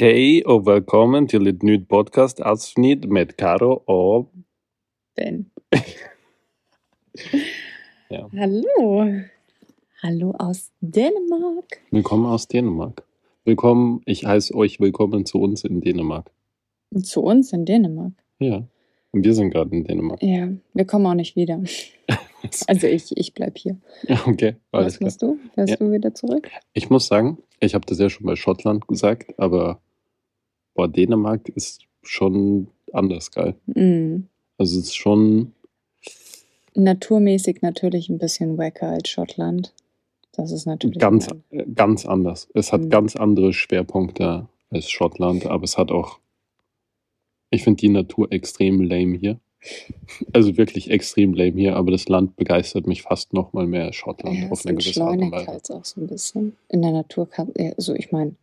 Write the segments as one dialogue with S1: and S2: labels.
S1: Hej og velkommen til et nytt podkastavsnitt med Karo og
S2: Ben.
S1: Ja.
S2: Hallo. Hallo aus Dänemark.
S1: Willkommen aus Dänemark. Willkommen, ich heiße euch willkommen zu uns in Dänemark.
S2: Zu uns in Dänemark.
S1: Ja, und wir sind gerade in Dänemark.
S2: Ja, wir kommen auch nicht wieder. Also ich, ich bleib hier.
S1: Okay, alles
S2: Was
S1: klar.
S2: machst du? Fährst
S1: Ja.
S2: du wieder zurück?
S1: Ich muss sagen, ich habe das ja schon bei Schottland gesagt, aber boah, Dänemark ist schon anders geil.
S2: Mhm.
S1: Also es ist schon,
S2: Naturmäßig natürlich ein bisschen wacker als Schottland. Das ist natürlich
S1: ganz,
S2: ein-
S1: äh, ganz anders. Es hat
S2: Mhm.
S1: ganz andere Schwerpunkte als Schottland, aber es hat auch, ich finde die Natur extrem lame hier. Also wirklich extrem lame hier, aber das Land begeistert mich fast noch mal mehr Schottland
S2: Ja,
S1: auf eine gewisse Art und Weise.
S2: halt auch so ein bisschen. In der Natur kann, also ich meine,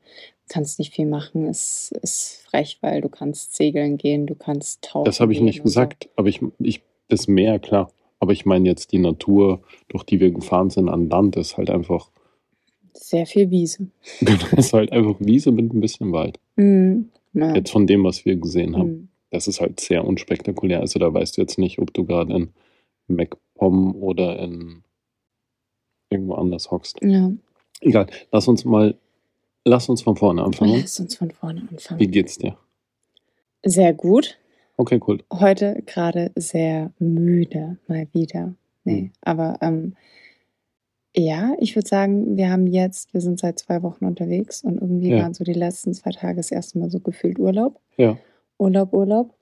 S2: kannst nicht viel machen. Es ist frech, weil du kannst segeln gehen, du kannst tauchen.
S1: Das habe ich nicht
S2: und so.
S1: gesagt, aber ich, ich, das Meer, klar. Aber ich meine jetzt die Natur, durch die wir gefahren sind an Land, ist halt einfach,
S2: Sehr viel Wiese.
S1: ist halt einfach Wiese mit ein bisschen Wald.
S2: Ja.
S1: Jetzt von dem, was wir gesehen haben.
S2: Mhm.
S1: Das ist halt sehr unspektakulär. Also da weißt du jetzt nicht, ob du gerade in MacPom oder in irgendwo anders hockst.
S2: Ja.
S1: Egal, lass uns mal, lass uns von vorne anfangen.
S2: Lass uns von vorne anfangen.
S1: Wie geht's dir?
S2: Sehr gut.
S1: Okay, cool.
S2: Heute gerade sehr müde, mal wieder. Nee,
S1: Hm.
S2: aber ähm, ja, ich würde sagen, wir haben jetzt, wir sind seit zwei Wochen unterwegs und irgendwie
S1: Ja.
S2: waren so die letzten zwei Tage das erste Mal so gefühlt Urlaub.
S1: Ja.
S2: Urlaub, Urlaub.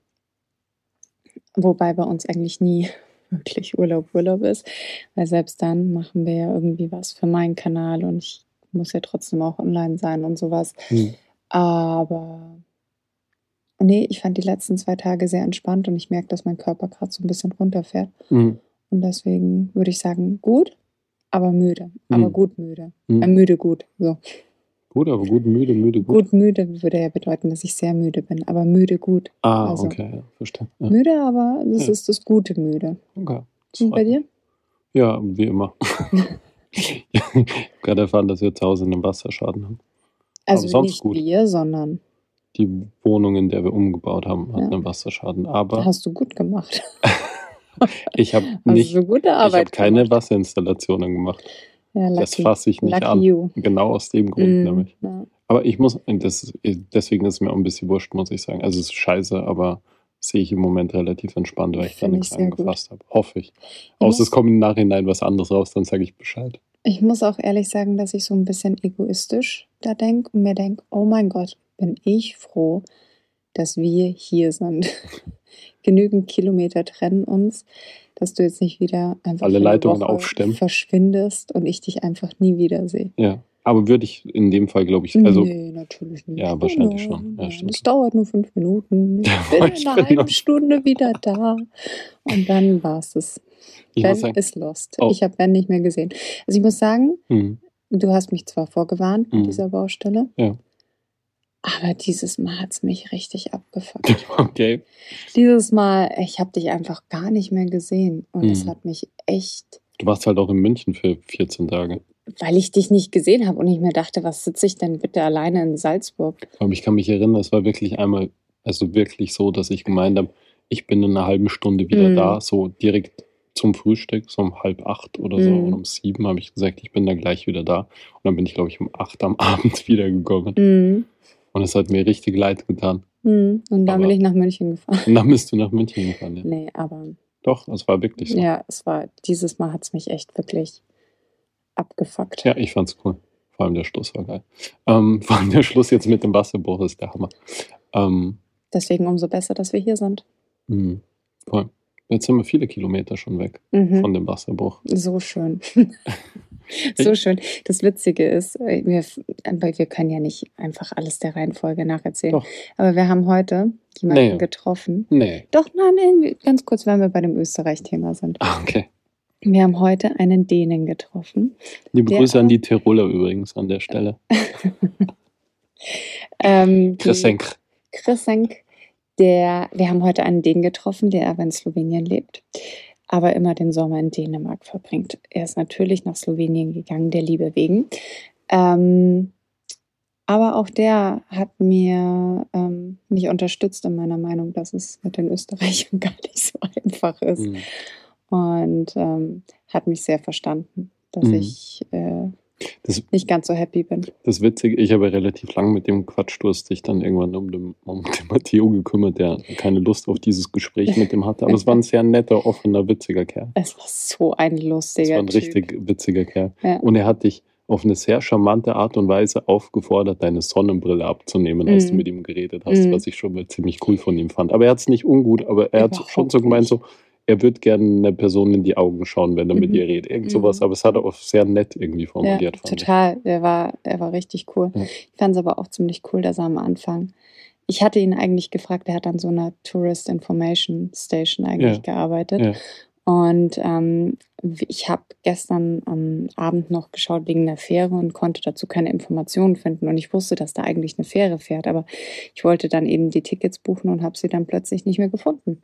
S2: Wobei bei uns eigentlich nie wirklich Urlaub, Urlaub ist, weil selbst dann machen wir ja irgendwie was für meinen Kanal und ich muss ja trotzdem auch online sein und sowas.
S1: Hm.
S2: Aber nee, ich fand die letzten zwei Tage sehr entspannt und ich merke, dass mein Körper gerade so ein bisschen runterfährt.
S1: Hm.
S2: Und deswegen würde ich sagen, gut, aber müde. Aber
S1: Hm.
S2: gut müde.
S1: Hm.
S2: Äh, müde gut. So.
S1: Gut, aber gut, müde, müde, gut.
S2: Gut müde würde ja bedeuten, dass ich sehr müde bin, aber müde gut.
S1: Ah,
S2: Also.
S1: okay, ja, verstehe. Ja.
S2: Müde, aber das
S1: Ja.
S2: ist das gute müde.
S1: Okay.
S2: Und bei dir?
S1: Ja, wie immer. ich habe gerade erfahren, dass wir zu Hause einen Wasserschaden haben.
S2: Also nicht
S1: gut.
S2: wir, sondern
S1: Die Wohnung, in der wir umgebaut haben, hat
S2: Ja.
S1: einen Wasserschaden. Aber
S2: hast du gut gemacht.
S1: ich habe nicht, ich habe keine
S2: gemacht.
S1: Wasserinstallationen gemacht.
S2: Ja,
S1: Das fasse ich nicht an.
S2: you.
S1: Genau aus dem Grund
S2: Mm,
S1: nämlich.
S2: ja.
S1: Aber ich muss, das, deswegen ist es mir auch ein bisschen wurscht, muss ich sagen. Also es ist scheiße, aber sehe ich im Moment relativ entspannt, weil ich da nichts angefasst habe. Hoffe ich. Außer es kommt im Nachhinein was anderes raus, dann sage ich Bescheid.
S2: Ich muss auch ehrlich sagen, dass ich so ein bisschen egoistisch da denke und mir denke, oh mein Gott, bin ich froh, dass wir hier sind. Genügend Kilometer trennen uns, dass du jetzt nicht wieder einfach
S1: Alle Leitungen
S2: Woche
S1: aufstemmen.
S2: verschwindest und ich dich einfach nie wiedersehe.
S1: Ja. Aber würde ich in dem Fall, glaube ich, also
S2: nee, natürlich nicht.
S1: Ja, wahrscheinlich
S2: Nein,
S1: schon. Ja, stimmt.
S2: Es dauert nur fünf Minuten. Ich bin
S1: ich
S2: in einer halben Stunde wieder da. Und dann war es es. Ben
S1: sagen,
S2: ist lost.
S1: Oh.
S2: Ich habe Ben nicht mehr gesehen. Also ich muss sagen,
S1: hm,
S2: Du hast mich zwar vorgewarnt mit
S1: Mhm.
S2: dieser Baustelle,
S1: Ja.
S2: Aber dieses Mal hat es mich richtig abgefuckt.
S1: okay.
S2: dieses Mal, ich habe dich einfach gar nicht mehr gesehen und es
S1: Mhm.
S2: hat mich echt,
S1: Du warst halt auch in München für 14 Tage.
S2: weil ich dich nicht gesehen habe und ich mir dachte, was sitze ich denn bitte alleine in Salzburg?
S1: Aber ich kann mich erinnern, es war wirklich einmal, also wirklich so, dass ich gemeint habe, ich bin in einer halben Stunde wieder
S2: Mhm.
S1: da, so direkt zum Frühstück, so um halb acht oder so.
S2: Mhm.
S1: Und um sieben habe ich gesagt, ich bin da gleich wieder da. Und dann bin ich, glaube ich, um acht am Abend wiedergekommen.
S2: Mhm.
S1: Und es hat mir richtig leid getan.
S2: Mhm. Und dann
S1: Aber-
S2: bin ich nach München gefahren.
S1: Und dann bist du nach München gefahren. Ja.
S2: Nee, aber
S1: Doch, es war wirklich so. Ja,
S2: ja, es war, dieses Mal hat es mich echt wirklich abgefuckt.
S1: ich fand's cool. Vor allem der Schluss war geil. Ähm, vor allem der Schluss jetzt mit dem Wasserbruch ist der Hammer. Ähm,
S2: Deswegen umso besser, dass wir hier sind.
S1: mh, voll. Jetzt sind wir viele Kilometer schon weg
S2: Mhm.
S1: von dem Wasserbruch.
S2: So schön. so schön. Das Witzige ist, äh, wir, wir können ja nicht einfach alles der Reihenfolge nacherzählen.
S1: Doch.
S2: Aber wir haben heute jemanden
S1: Nee.
S2: getroffen.
S1: Nee.
S2: Doch, nein, nein, ganz kurz, wenn wir bei dem Österreich-Thema sind.
S1: Ah, okay.
S2: Wir haben heute einen Dänen getroffen.
S1: Liebe Grüße an die Tiroler übrigens an der Stelle.
S2: Ähm, die-
S1: Kresenk.
S2: Der, wir haben heute einen Dänen getroffen, der aber in Slowenien lebt. aber immer den Sommer in Dänemark verbringt. Er ist natürlich nach Slowenien gegangen, der Liebe wegen. Ähm, aber auch der hat mir ähm, mich unterstützt in meiner Meinung, dass es mit den Österreichern gar nicht so einfach ist.
S1: Mhm.
S2: Und ähm, hat mich sehr verstanden, dass
S1: Mhm.
S2: ich äh,
S1: Das,
S2: nicht ganz so happy bin.
S1: das Witzige, ich habe relativ lang mit dem Quatschdurst sich dann irgendwann um den, um den Matteo gekümmert, der keine Lust auf dieses Gespräch mit dem hatte. Aber es war ein sehr netter, offener, witziger Kerl.
S2: Es war so ein
S1: Es
S2: lustiger
S1: war ein
S2: Typ.
S1: richtig witziger Kerl.
S2: Ja.
S1: Und er hat dich auf eine sehr charmante Art und Weise aufgefordert, deine Sonnenbrille abzunehmen, als du
S2: Mhm.
S1: mit ihm geredet hast,
S2: Mhm.
S1: was ich schon mal ziemlich cool von ihm fand. Aber er hat es nicht ungut, aber er hat schon so gemeint, so, er würde gerne eine Person in die Augen schauen, wenn er mit
S2: Mhm.
S1: ihr redet. Irgend sowas,
S2: Mhm.
S1: aber es hat er auch sehr nett irgendwie
S2: Ja,
S1: formuliert, fand
S2: total. Er war, er war richtig cool.
S1: Ja.
S2: Ich fand es aber auch ziemlich cool, dass er am Anfang. Ich hatte ihn eigentlich gefragt, er hat an so einer Tourist Information Station eigentlich
S1: Ja.
S2: gearbeitet.
S1: Ja.
S2: Und ähm, ich habe gestern am Abend noch geschaut wegen der Fähre und konnte dazu keine Informationen finden. Und ich wusste, dass da eigentlich eine Fähre fährt, aber ich wollte dann eben die Tickets buchen und habe sie dann plötzlich nicht mehr gefunden.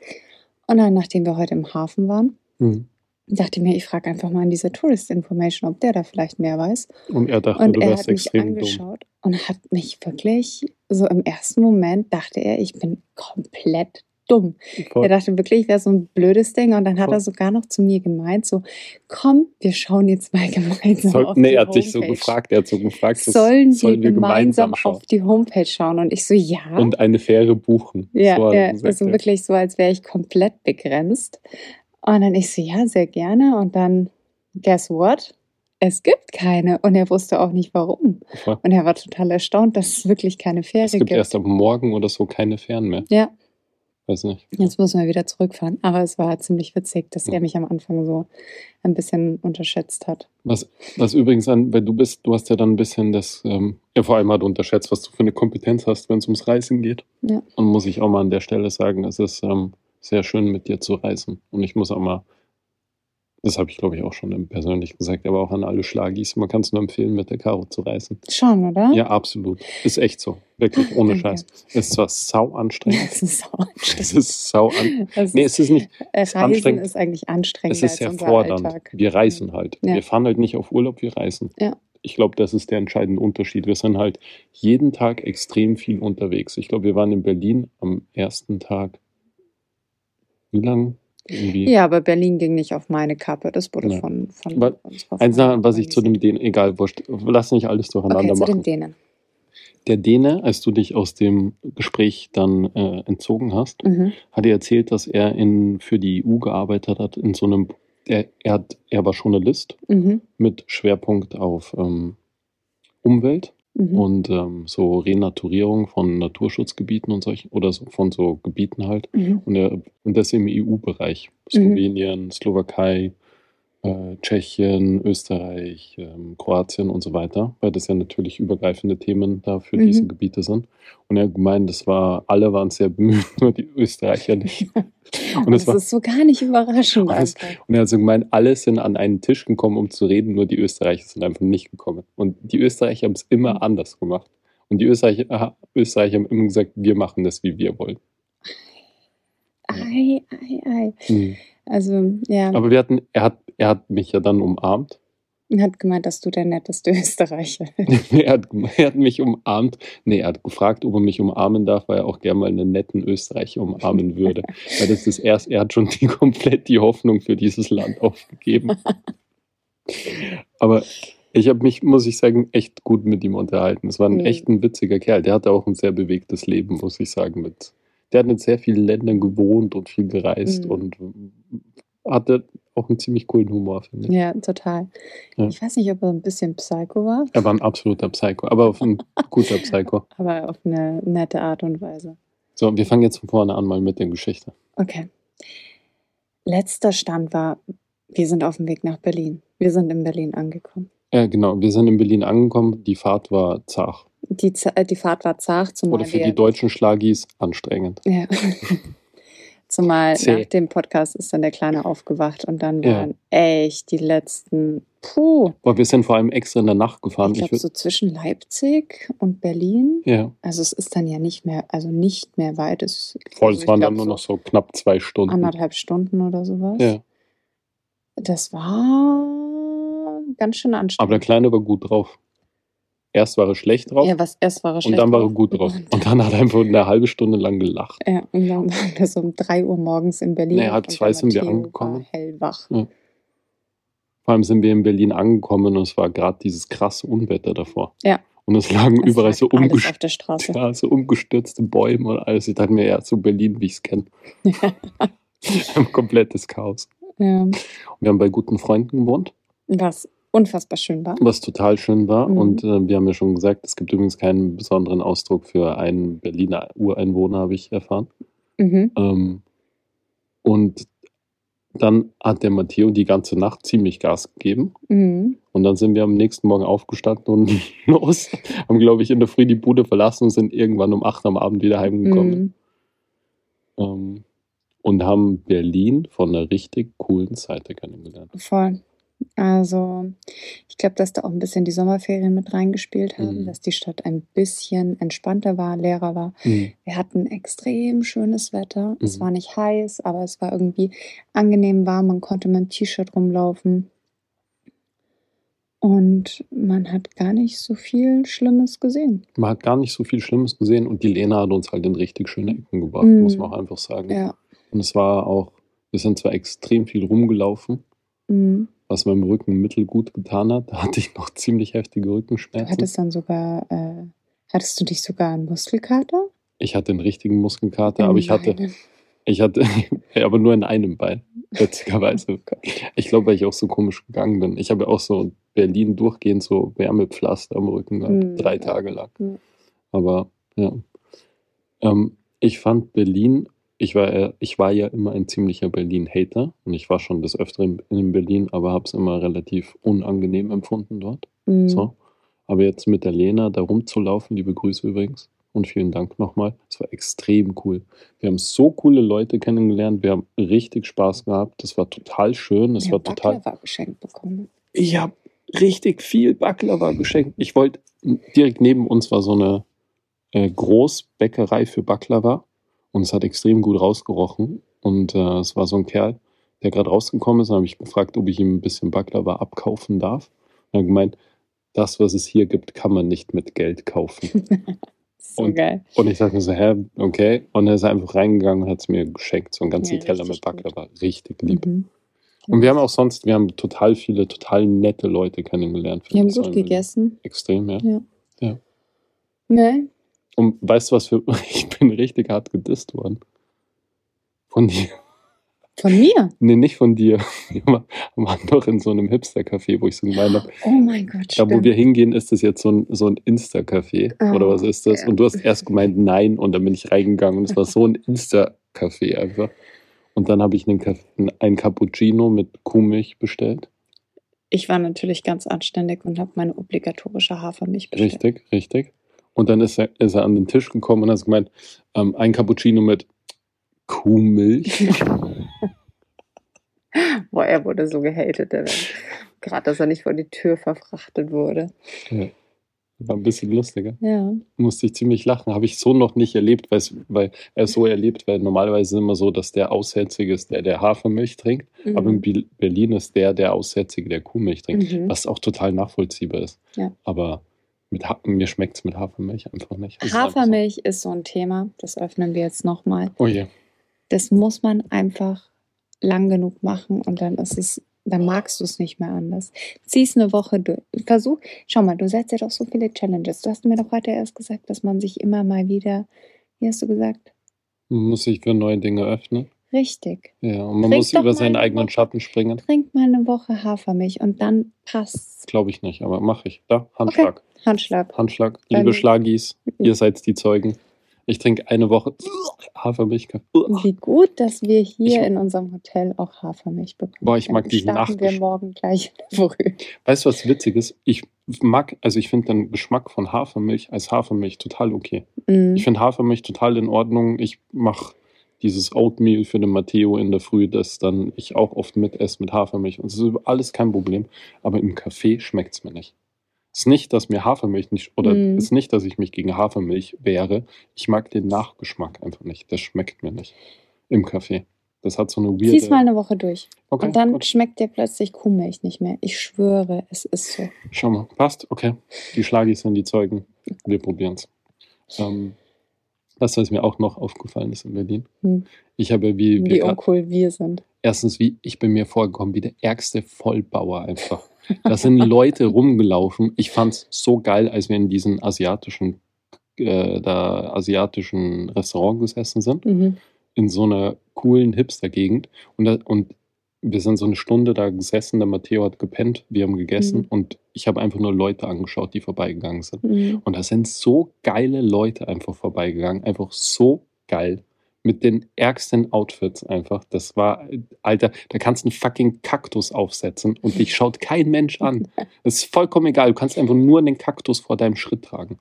S2: Und dann, nachdem wir heute im Hafen waren.
S1: Mhm.
S2: dachte ich mir, ich frage einfach mal in dieser Tourist Information, ob der da vielleicht mehr weiß.
S1: Und er dachte,
S2: Und
S1: du
S2: er
S1: wärst
S2: hat mich
S1: extrem dumm.
S2: angeschaut und hat mich wirklich, so im ersten Moment dachte er, ich bin komplett dumm.
S1: Voll.
S2: Er dachte wirklich, ich wäre so ein blödes Ding. Und dann hat
S1: Voll.
S2: er sogar noch zu mir gemeint, so, komm, wir schauen jetzt mal gemeinsam
S1: Soll,
S2: auf
S1: nee,
S2: die
S1: er hat dich so gefragt, er hat so gefragt,
S2: Sollen,
S1: sollen
S2: wir gemeinsam,
S1: schauen
S2: auf die Homepage schauen? Und ich so, ja.
S1: und eine Fähre buchen.
S2: Ja,
S1: So
S2: ja
S1: gesagt,
S2: also
S1: ja.
S2: wirklich so, als wäre ich komplett begrenzt. Und dann ich so, ja, sehr gerne. Und dann, guess what? Es gibt keine. Und er wusste auch nicht warum. Und er war total erstaunt, dass es wirklich keine Fähre
S1: Es gibt
S2: gibt.
S1: erst ab morgen oder so keine Fähren mehr.
S2: Ja,
S1: Weiß nicht.
S2: jetzt müssen wir wieder zurückfahren. Aber es war ziemlich witzig, dass
S1: Ja.
S2: er mich am Anfang so ein bisschen unterschätzt hat.
S1: Was, was übrigens an, weil du bist, du hast ja dann ein bisschen das, ähm, ja, vor allem hat unterschätzt, was du für eine Kompetenz hast, wenn es ums Reisen geht.
S2: Ja.
S1: Und muss ich auch mal an der Stelle sagen, es ist ähm, sehr schön mit dir zu reisen. Und ich muss auch mal, das habe ich glaube ich auch schon persönlich gesagt, aber auch an alle Schlagis, man kann es nur empfehlen, mit der Karo zu reisen.
S2: Schon, oder?
S1: Ja, absolut. Ist echt so. Wirklich, ohne
S2: Danke.
S1: Scheiß. Ist zwar sau anstrengend.
S2: Das ist
S1: Es
S2: anstrengend.
S1: ist sau an.
S2: Es
S1: Nee,
S2: ist,
S1: es ist nicht,
S2: äh,
S1: ist
S2: Reisen
S1: anstrengend.
S2: ist eigentlich anstrengender
S1: es ist.
S2: Alltag.
S1: Wir reisen halt.
S2: Ja.
S1: Wir fahren halt nicht auf Urlaub, wir reisen.
S2: Ja.
S1: Ich glaube, das ist der entscheidende Unterschied. Wir sind halt jeden Tag extrem viel unterwegs. Ich glaube, wir waren in Berlin am ersten Tag. Wie lang? Irgendwie.
S2: Ja, aber Berlin ging nicht auf meine Kappe. Das wurde
S1: Ja.
S2: von, von
S1: Aber
S2: unserer
S1: Eins noch, was ich zu dem. Dänen, egal, wurscht, lass nicht alles durcheinander
S2: Okay, zu
S1: machen.
S2: den Dänen.
S1: Der Däne, als du dich aus dem Gespräch dann äh, entzogen hast,
S2: Mhm.
S1: hat er erzählt, dass er in, für die EU gearbeitet hat in so einem, er, er, hat, er war Journalist
S2: Mhm.
S1: mit Schwerpunkt auf ähm, Umwelt
S2: Mhm.
S1: und ähm, so Renaturierung von Naturschutzgebieten und solchen oder so, von so Gebieten halt.
S2: Mhm.
S1: Und, er, und das im EU-Bereich. Slowenien, Slowakei, äh, Tschechien, Österreich, ähm, Kroatien und so weiter, weil das ja natürlich übergreifende Themen da für
S2: Mhm.
S1: diese Gebiete sind. Und er hat gemeint, das war, alle waren sehr bemüht, nur die Österreicher nicht. Und
S2: das
S1: es war,
S2: ist so gar nicht überraschend.
S1: Und es-
S2: einfach.
S1: und er hat so gemeint, alle sind an einen Tisch gekommen, um zu reden, nur die Österreicher sind einfach nicht gekommen. Und die Österreicher haben es immer
S2: Mhm.
S1: anders gemacht. Und die Österreicher, aha, Österreicher haben immer gesagt, wir machen das, wie wir wollen.
S2: Ei, ei, ei.
S1: Mhm.
S2: Also, ja,
S1: Aber wir hatten, er hat, er hat mich ja dann umarmt.
S2: er hat gemeint, dass du der netteste Österreicher bist.
S1: er, hat, er hat mich umarmt. Nee, er hat gefragt, ob er mich umarmen darf, weil er auch gerne mal einen netten Österreicher umarmen würde. weil das ist erst, er hat schon die, komplett die Hoffnung für dieses Land aufgegeben. Aber ich habe mich, muss ich sagen, echt gut mit ihm unterhalten. Es war ein
S2: Mhm.
S1: echt ein witziger Kerl. Der hatte auch ein sehr bewegtes Leben, muss ich sagen. Mit, der hat in sehr vielen Ländern gewohnt und viel gereist
S2: Mhm.
S1: und hatte auch einen ziemlich coolen Humor, finde ich.
S2: Ja, total.
S1: Ja.
S2: Ich weiß nicht, ob er ein bisschen Psycho war,
S1: Er war ein absoluter Psycho, aber auf ein guter Psycho.
S2: aber auf eine nette Art und Weise.
S1: So, wir fangen jetzt von vorne an mal mit der Geschichte.
S2: Okay. Letzter Stand war, wir sind auf dem Weg nach Berlin. Wir sind in Berlin angekommen.
S1: Ja, genau. Wir sind in Berlin angekommen. Die Fahrt war zart.
S2: Die, äh, die Fahrt war zart, zumal
S1: Oder für
S2: wir,
S1: die deutschen Schlagis anstrengend.
S2: Ja. Zumal
S1: Zäh.
S2: nach dem Podcast ist dann der Kleine aufgewacht und dann
S1: Ja.
S2: waren echt die letzten, puh,
S1: Aber wir sind vor allem extra in der Nacht gefahren.
S2: ich glaube so zwischen Leipzig und Berlin.
S1: ja,
S2: Also es ist dann ja nicht mehr, also nicht mehr weit. Es,
S1: voll.
S2: also
S1: Es waren
S2: glaub
S1: dann nur noch so knapp zwei Stunden.
S2: anderthalb Stunden oder sowas.
S1: Ja.
S2: Das war ganz schön
S1: Aber der
S2: anstrengend.
S1: Kleine war gut drauf. Erst war er schlecht drauf
S2: Ja, was erst war er
S1: und
S2: schlecht
S1: dann war er gut drauf.
S2: Und,
S1: Und dann hat er einfach eine halbe Stunde lang gelacht.
S2: ja, und dann waren wir so um 3 Uhr morgens in Berlin.
S1: Nee, halb
S2: und
S1: zwei sind wir angekommen.
S2: Hellwach.
S1: Vor allem sind wir in Berlin angekommen und es war gerade dieses krasse Unwetter davor.
S2: Ja.
S1: Und es lagen
S2: Es
S1: überall so, umgest
S2: Straße.
S1: ja, so umgestürzte Bäume und alles. Ich dachte mir, ja, so Berlin, wie ich es kenne. Ein komplettes Chaos.
S2: Ja,
S1: Und wir haben bei guten Freunden gewohnt,
S2: was unfassbar schön war.
S1: was total schön war.
S2: Mhm.
S1: Und äh, wir haben ja schon gesagt, es gibt übrigens keinen besonderen Ausdruck für einen Berliner Ureinwohner, habe ich erfahren.
S2: Mhm.
S1: Ähm, und dann hat der Matteo die ganze Nacht ziemlich Gas gegeben.
S2: Mhm.
S1: Und dann sind wir am nächsten Morgen aufgestanden und los. Haben, glaube ich, in der Früh die Bude verlassen und sind irgendwann um 8 am Abend wieder heimgekommen.
S2: Mhm.
S1: Ähm, und haben Berlin von einer richtig coolen Seite kennengelernt.
S2: Voll. Also, ich glaube, dass da auch ein bisschen die Sommerferien mit reingespielt haben,
S1: Mhm.
S2: dass die Stadt ein bisschen entspannter war, leerer war. Wir hatten extrem schönes Wetter. Es
S1: Mhm.
S2: war nicht heiß, aber es war irgendwie angenehm warm. Man konnte mit dem T-Shirt rumlaufen. Und man hat gar nicht so viel Schlimmes gesehen.
S1: Man hat gar nicht so viel Schlimmes gesehen und die Lena hat uns halt in richtig schöne Ecken gebracht,
S2: Mhm.
S1: muss man auch einfach sagen.
S2: Ja.
S1: Und es war auch, wir sind zwar extrem viel rumgelaufen,
S2: Mhm.
S1: Was meinem Rücken mittelgut getan hat. Da hatte ich noch ziemlich heftige
S2: Du
S1: Rückenschmerzen.
S2: hattest dann sogar, äh, hattest du dich sogar einen Muskelkater?
S1: Ich hatte einen richtigen Muskelkater, aber ich hatte, ich hatte, aber nur in einem Bein, witzigerweise. Ich glaube, weil ich auch so komisch gegangen bin. Ich habe auch so in Berlin durchgehend so Wärmepflaster am Rücken gehabt,
S2: Mhm.
S1: drei Tage lang.
S2: Ja.
S1: Aber ja. Ähm, ich fand Berlin, ich war, ja- ich war ja immer ein ziemlicher Berlin-Hater und ich war schon des Öfteren in Berlin, aber habe es immer relativ unangenehm empfunden dort.
S2: Mhm.
S1: So. Aber jetzt mit der Lena da rumzulaufen, liebe Grüße übrigens und vielen Dank nochmal. Es war extrem cool. Wir haben so coole Leute kennengelernt, wir haben richtig Spaß gehabt. Das war total schön, es
S2: Ich
S1: war total.
S2: Baklava geschenkt bekommen.
S1: Ich habe richtig viel Baklava geschenkt. Ich wollte, direkt neben uns war so eine äh, Großbäckerei für Baklava und es hat extrem gut rausgerochen. Und äh, es war so ein Kerl, der gerade rausgekommen ist. Dann habe ich gefragt, ob ich ihm ein bisschen Baklava abkaufen darf. Und er hat gemeint, das, was es hier gibt, kann man nicht mit Geld kaufen.
S2: So
S1: Und-
S2: geil.
S1: Und ich dachte mir so, hä, okay. Und er ist einfach reingegangen und hat es mir geschenkt, so einen ganzen
S2: Ja,
S1: Teller mit Baklava. Richtig lieb.
S2: Mhm.
S1: Und wir haben auch sonst, wir haben total viele, total nette Leute kennengelernt.
S2: Wir haben gut
S1: Berlin.
S2: gegessen.
S1: Extrem, ja.
S2: Ne?
S1: Und weißt du was für, ich bin richtig hart gedisst worden. Von dir.
S2: Von mir?
S1: Nee, nicht von dir. Wir war- waren doch in so einem Hipster-Café, wo ich so gemeint habe,
S2: Oh mein Gott,
S1: da wo
S2: stimmt.
S1: wir hingehen, ist das jetzt so ein, so ein Insta-Café.
S2: Ah,
S1: oder was ist das?
S2: ja.
S1: Und du hast erst gemeint, nein, und dann bin ich reingegangen und es war so ein Insta-Café einfach. Und dann habe ich einen, einen Cappuccino mit Kuhmilch bestellt.
S2: Ich war natürlich ganz anständig und habe meine obligatorische Hafermilch bestellt.
S1: Richtig, richtig. Und dann ist er, ist er an den Tisch gekommen und hat gemeint, ähm, ein Cappuccino mit Kuhmilch.
S2: Boah, er wurde so gehatet. Gerade, dass er nicht vor die Tür verfrachtet wurde.
S1: Ja. War ein bisschen lustiger.
S2: Ja.
S1: Musste ich ziemlich lachen. Habe ich so noch nicht erlebt, weil er so erlebt, weil normalerweise ist immer so, dass der Aussätzige ist, der der Hafermilch trinkt. Aber in
S2: Mhm.
S1: Berlin ist der der Aussätzige, der Kuhmilch trinkt.
S2: Mhm.
S1: Was auch total nachvollziehbar ist.
S2: Ja.
S1: Aber mit ha mir schmeckt es mit Hafermilch einfach nicht. Es ist einfach
S2: Hafermilch ist so ein Thema. Das öffnen wir jetzt nochmal.
S1: So. Oh je.
S2: Das muss man einfach lang genug machen und dann ist es, dann magst du es nicht mehr anders. Zieh es eine Woche durch. Versuch, schau mal, du setzt dir doch so viele Challenges. Du hast mir doch heute erst gesagt, dass man sich immer mal wieder, wie hast du gesagt?
S1: Man muss sich für neue Dinge öffnen.
S2: Richtig.
S1: Ja, und man
S2: Trink
S1: muss über seinen
S2: eine
S1: eigenen
S2: Woche.
S1: Schatten springen.
S2: Trink mal eine Woche Hafermilch und dann passt's.
S1: Glaube ich nicht, aber mache ich. Da, Handschlag.
S2: Handschlag.
S1: Handschlag. Liebe Schlagis, ihr seid die Zeugen. Ich trinke eine Woche Hafermilch.
S2: Wie gut, dass wir hier
S1: Ich-
S2: in unserem Hotel auch Hafermilch bekommen.
S1: Boah, ich mag
S2: Dann
S1: diesen
S2: starten wir morgen gleich Früh.
S1: Weißt du, was witzig ist? Ich mag, also ich finde den Geschmack von Hafermilch als Hafermilch total okay.
S2: Mhm.
S1: Ich finde Hafermilch total in Ordnung. Ich mache dieses Oatmeal für den Matteo in der Früh, das dann ich auch oft mitesse mit Hafermilch. Und es ist alles kein Problem. Aber im Kaffee schmeckt es mir nicht. Es ist nicht, dass mir Hafermilch nicht, oder es ist nicht, dass ich mich gegen Hafermilch wehre. Ich mag den Nachgeschmack einfach nicht. Das schmeckt mir nicht im Kaffee. Das hat so eine
S2: Zieh's
S1: weirde...
S2: mal eine Woche durch.
S1: Okay,
S2: Und dann
S1: gut.
S2: schmeckt dir plötzlich Kuhmilch nicht mehr. Ich schwöre, es ist so.
S1: Schau mal, passt, okay. Die Schlagis sind die Zeugen. Wir probieren's. Ähm, was, was mir auch noch aufgefallen ist in Berlin.
S2: Hm.
S1: Ich habe wie,
S2: Wie
S1: grad-
S2: uncool wir sind.
S1: erstens, wie ich bin mir vorgekommen, wie der ärgste Vollbauer einfach. Da sind Leute rumgelaufen. Ich fand's so geil, als wir in diesem asiatischen, äh, da asiatischen Restaurant gesessen sind,
S2: Mhm.
S1: in so einer coolen Hipster-Gegend. Und, da, und wir sind so eine Stunde da gesessen, der Matteo hat gepennt, wir haben gegessen
S2: Mhm.
S1: und ich habe einfach nur Leute angeschaut, die vorbeigegangen sind.
S2: Mhm.
S1: Und da sind so geile Leute einfach vorbeigegangen. Einfach so geil. Mit den ärgsten Outfits einfach. Das war, Alter, da kannst du einen fucking Kaktus aufsetzen und dich schaut kein Mensch an. Es ist vollkommen egal. Du kannst einfach nur den Kaktus vor deinem Schritt tragen.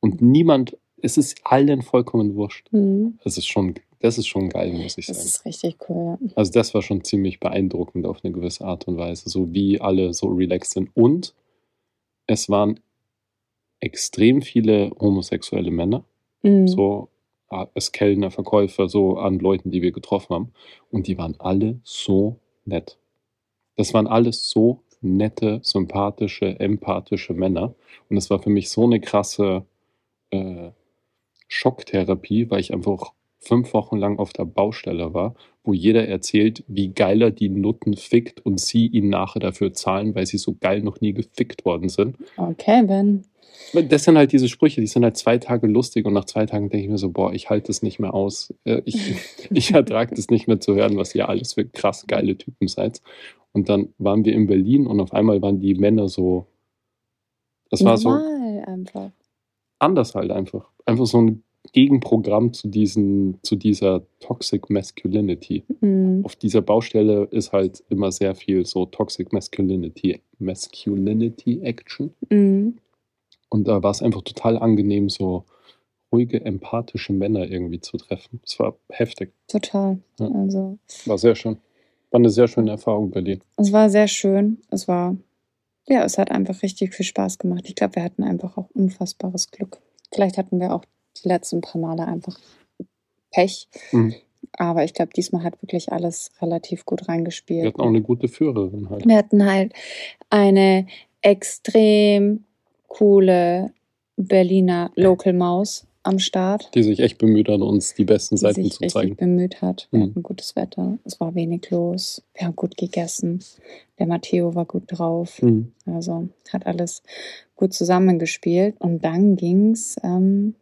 S1: Und niemand, es ist allen vollkommen wurscht.
S2: Mhm.
S1: Das ist schon, das ist schon geil, muss ich
S2: Das
S1: sagen.
S2: ist richtig cool. Ja.
S1: Also das war schon ziemlich beeindruckend auf eine gewisse Art und Weise, so wie alle so relaxed sind. Und es waren extrem viele homosexuelle Männer,
S2: Mhm.
S1: so als Kellner, Verkäufer, so an Leuten, die wir getroffen haben. Und die waren alle so nett. Das waren alles so nette, sympathische, empathische Männer. Und es war für mich so eine krasse äh, Schocktherapie, weil ich einfach fünf Wochen lang auf der Baustelle war, wo jeder erzählt, wie geil er die Nutten fickt und sie ihn nachher dafür zahlen, weil sie so geil noch nie gefickt worden sind.
S2: Okay, Ben.
S1: Das sind halt diese Sprüche, die sind halt zwei Tage lustig und nach zwei Tagen denke ich mir so, boah, ich halte es nicht mehr aus. Äh, Ich, ich ertrage das nicht mehr zu hören, was ihr alles für krass geile Typen seid. Und dann waren wir in Berlin und auf einmal waren die Männer so, das war so
S2: Normal einfach.
S1: anders halt einfach. Einfach so ein Gegenprogramm zu, diesen, zu dieser Toxic Masculinity.
S2: Mhm.
S1: Auf dieser Baustelle ist halt immer sehr viel so Toxic Masculinity, Masculinity Action.
S2: Mhm.
S1: Und da war es einfach total angenehm, so ruhige, empathische Männer irgendwie zu treffen. Es war heftig.
S2: Total.
S1: Ja.
S2: Also,
S1: War sehr schön. War eine sehr schöne Erfahrung, Berlin.
S2: es war sehr schön. Es war, ja, es hat einfach richtig viel Spaß gemacht. Ich glaube, wir hatten einfach auch unfassbares Glück. Vielleicht hatten wir auch die letzten paar Male einfach Pech.
S1: Mhm.
S2: Aber ich glaube, diesmal hat wirklich alles relativ gut reingespielt.
S1: Wir hatten auch eine gute Führerin halt.
S2: Wir hatten halt eine extrem coole Berliner Local Maus am Start,
S1: Die sich echt bemüht hat, uns die besten
S2: die
S1: Seiten
S2: sich
S1: zu zeigen.
S2: bemüht hat. Wir
S1: Mhm.
S2: hatten gutes Wetter, es war wenig los, wir haben gut gegessen, der Matteo war gut drauf.
S1: Mhm.
S2: Also hat alles gut zusammengespielt. Und dann ging es ähm,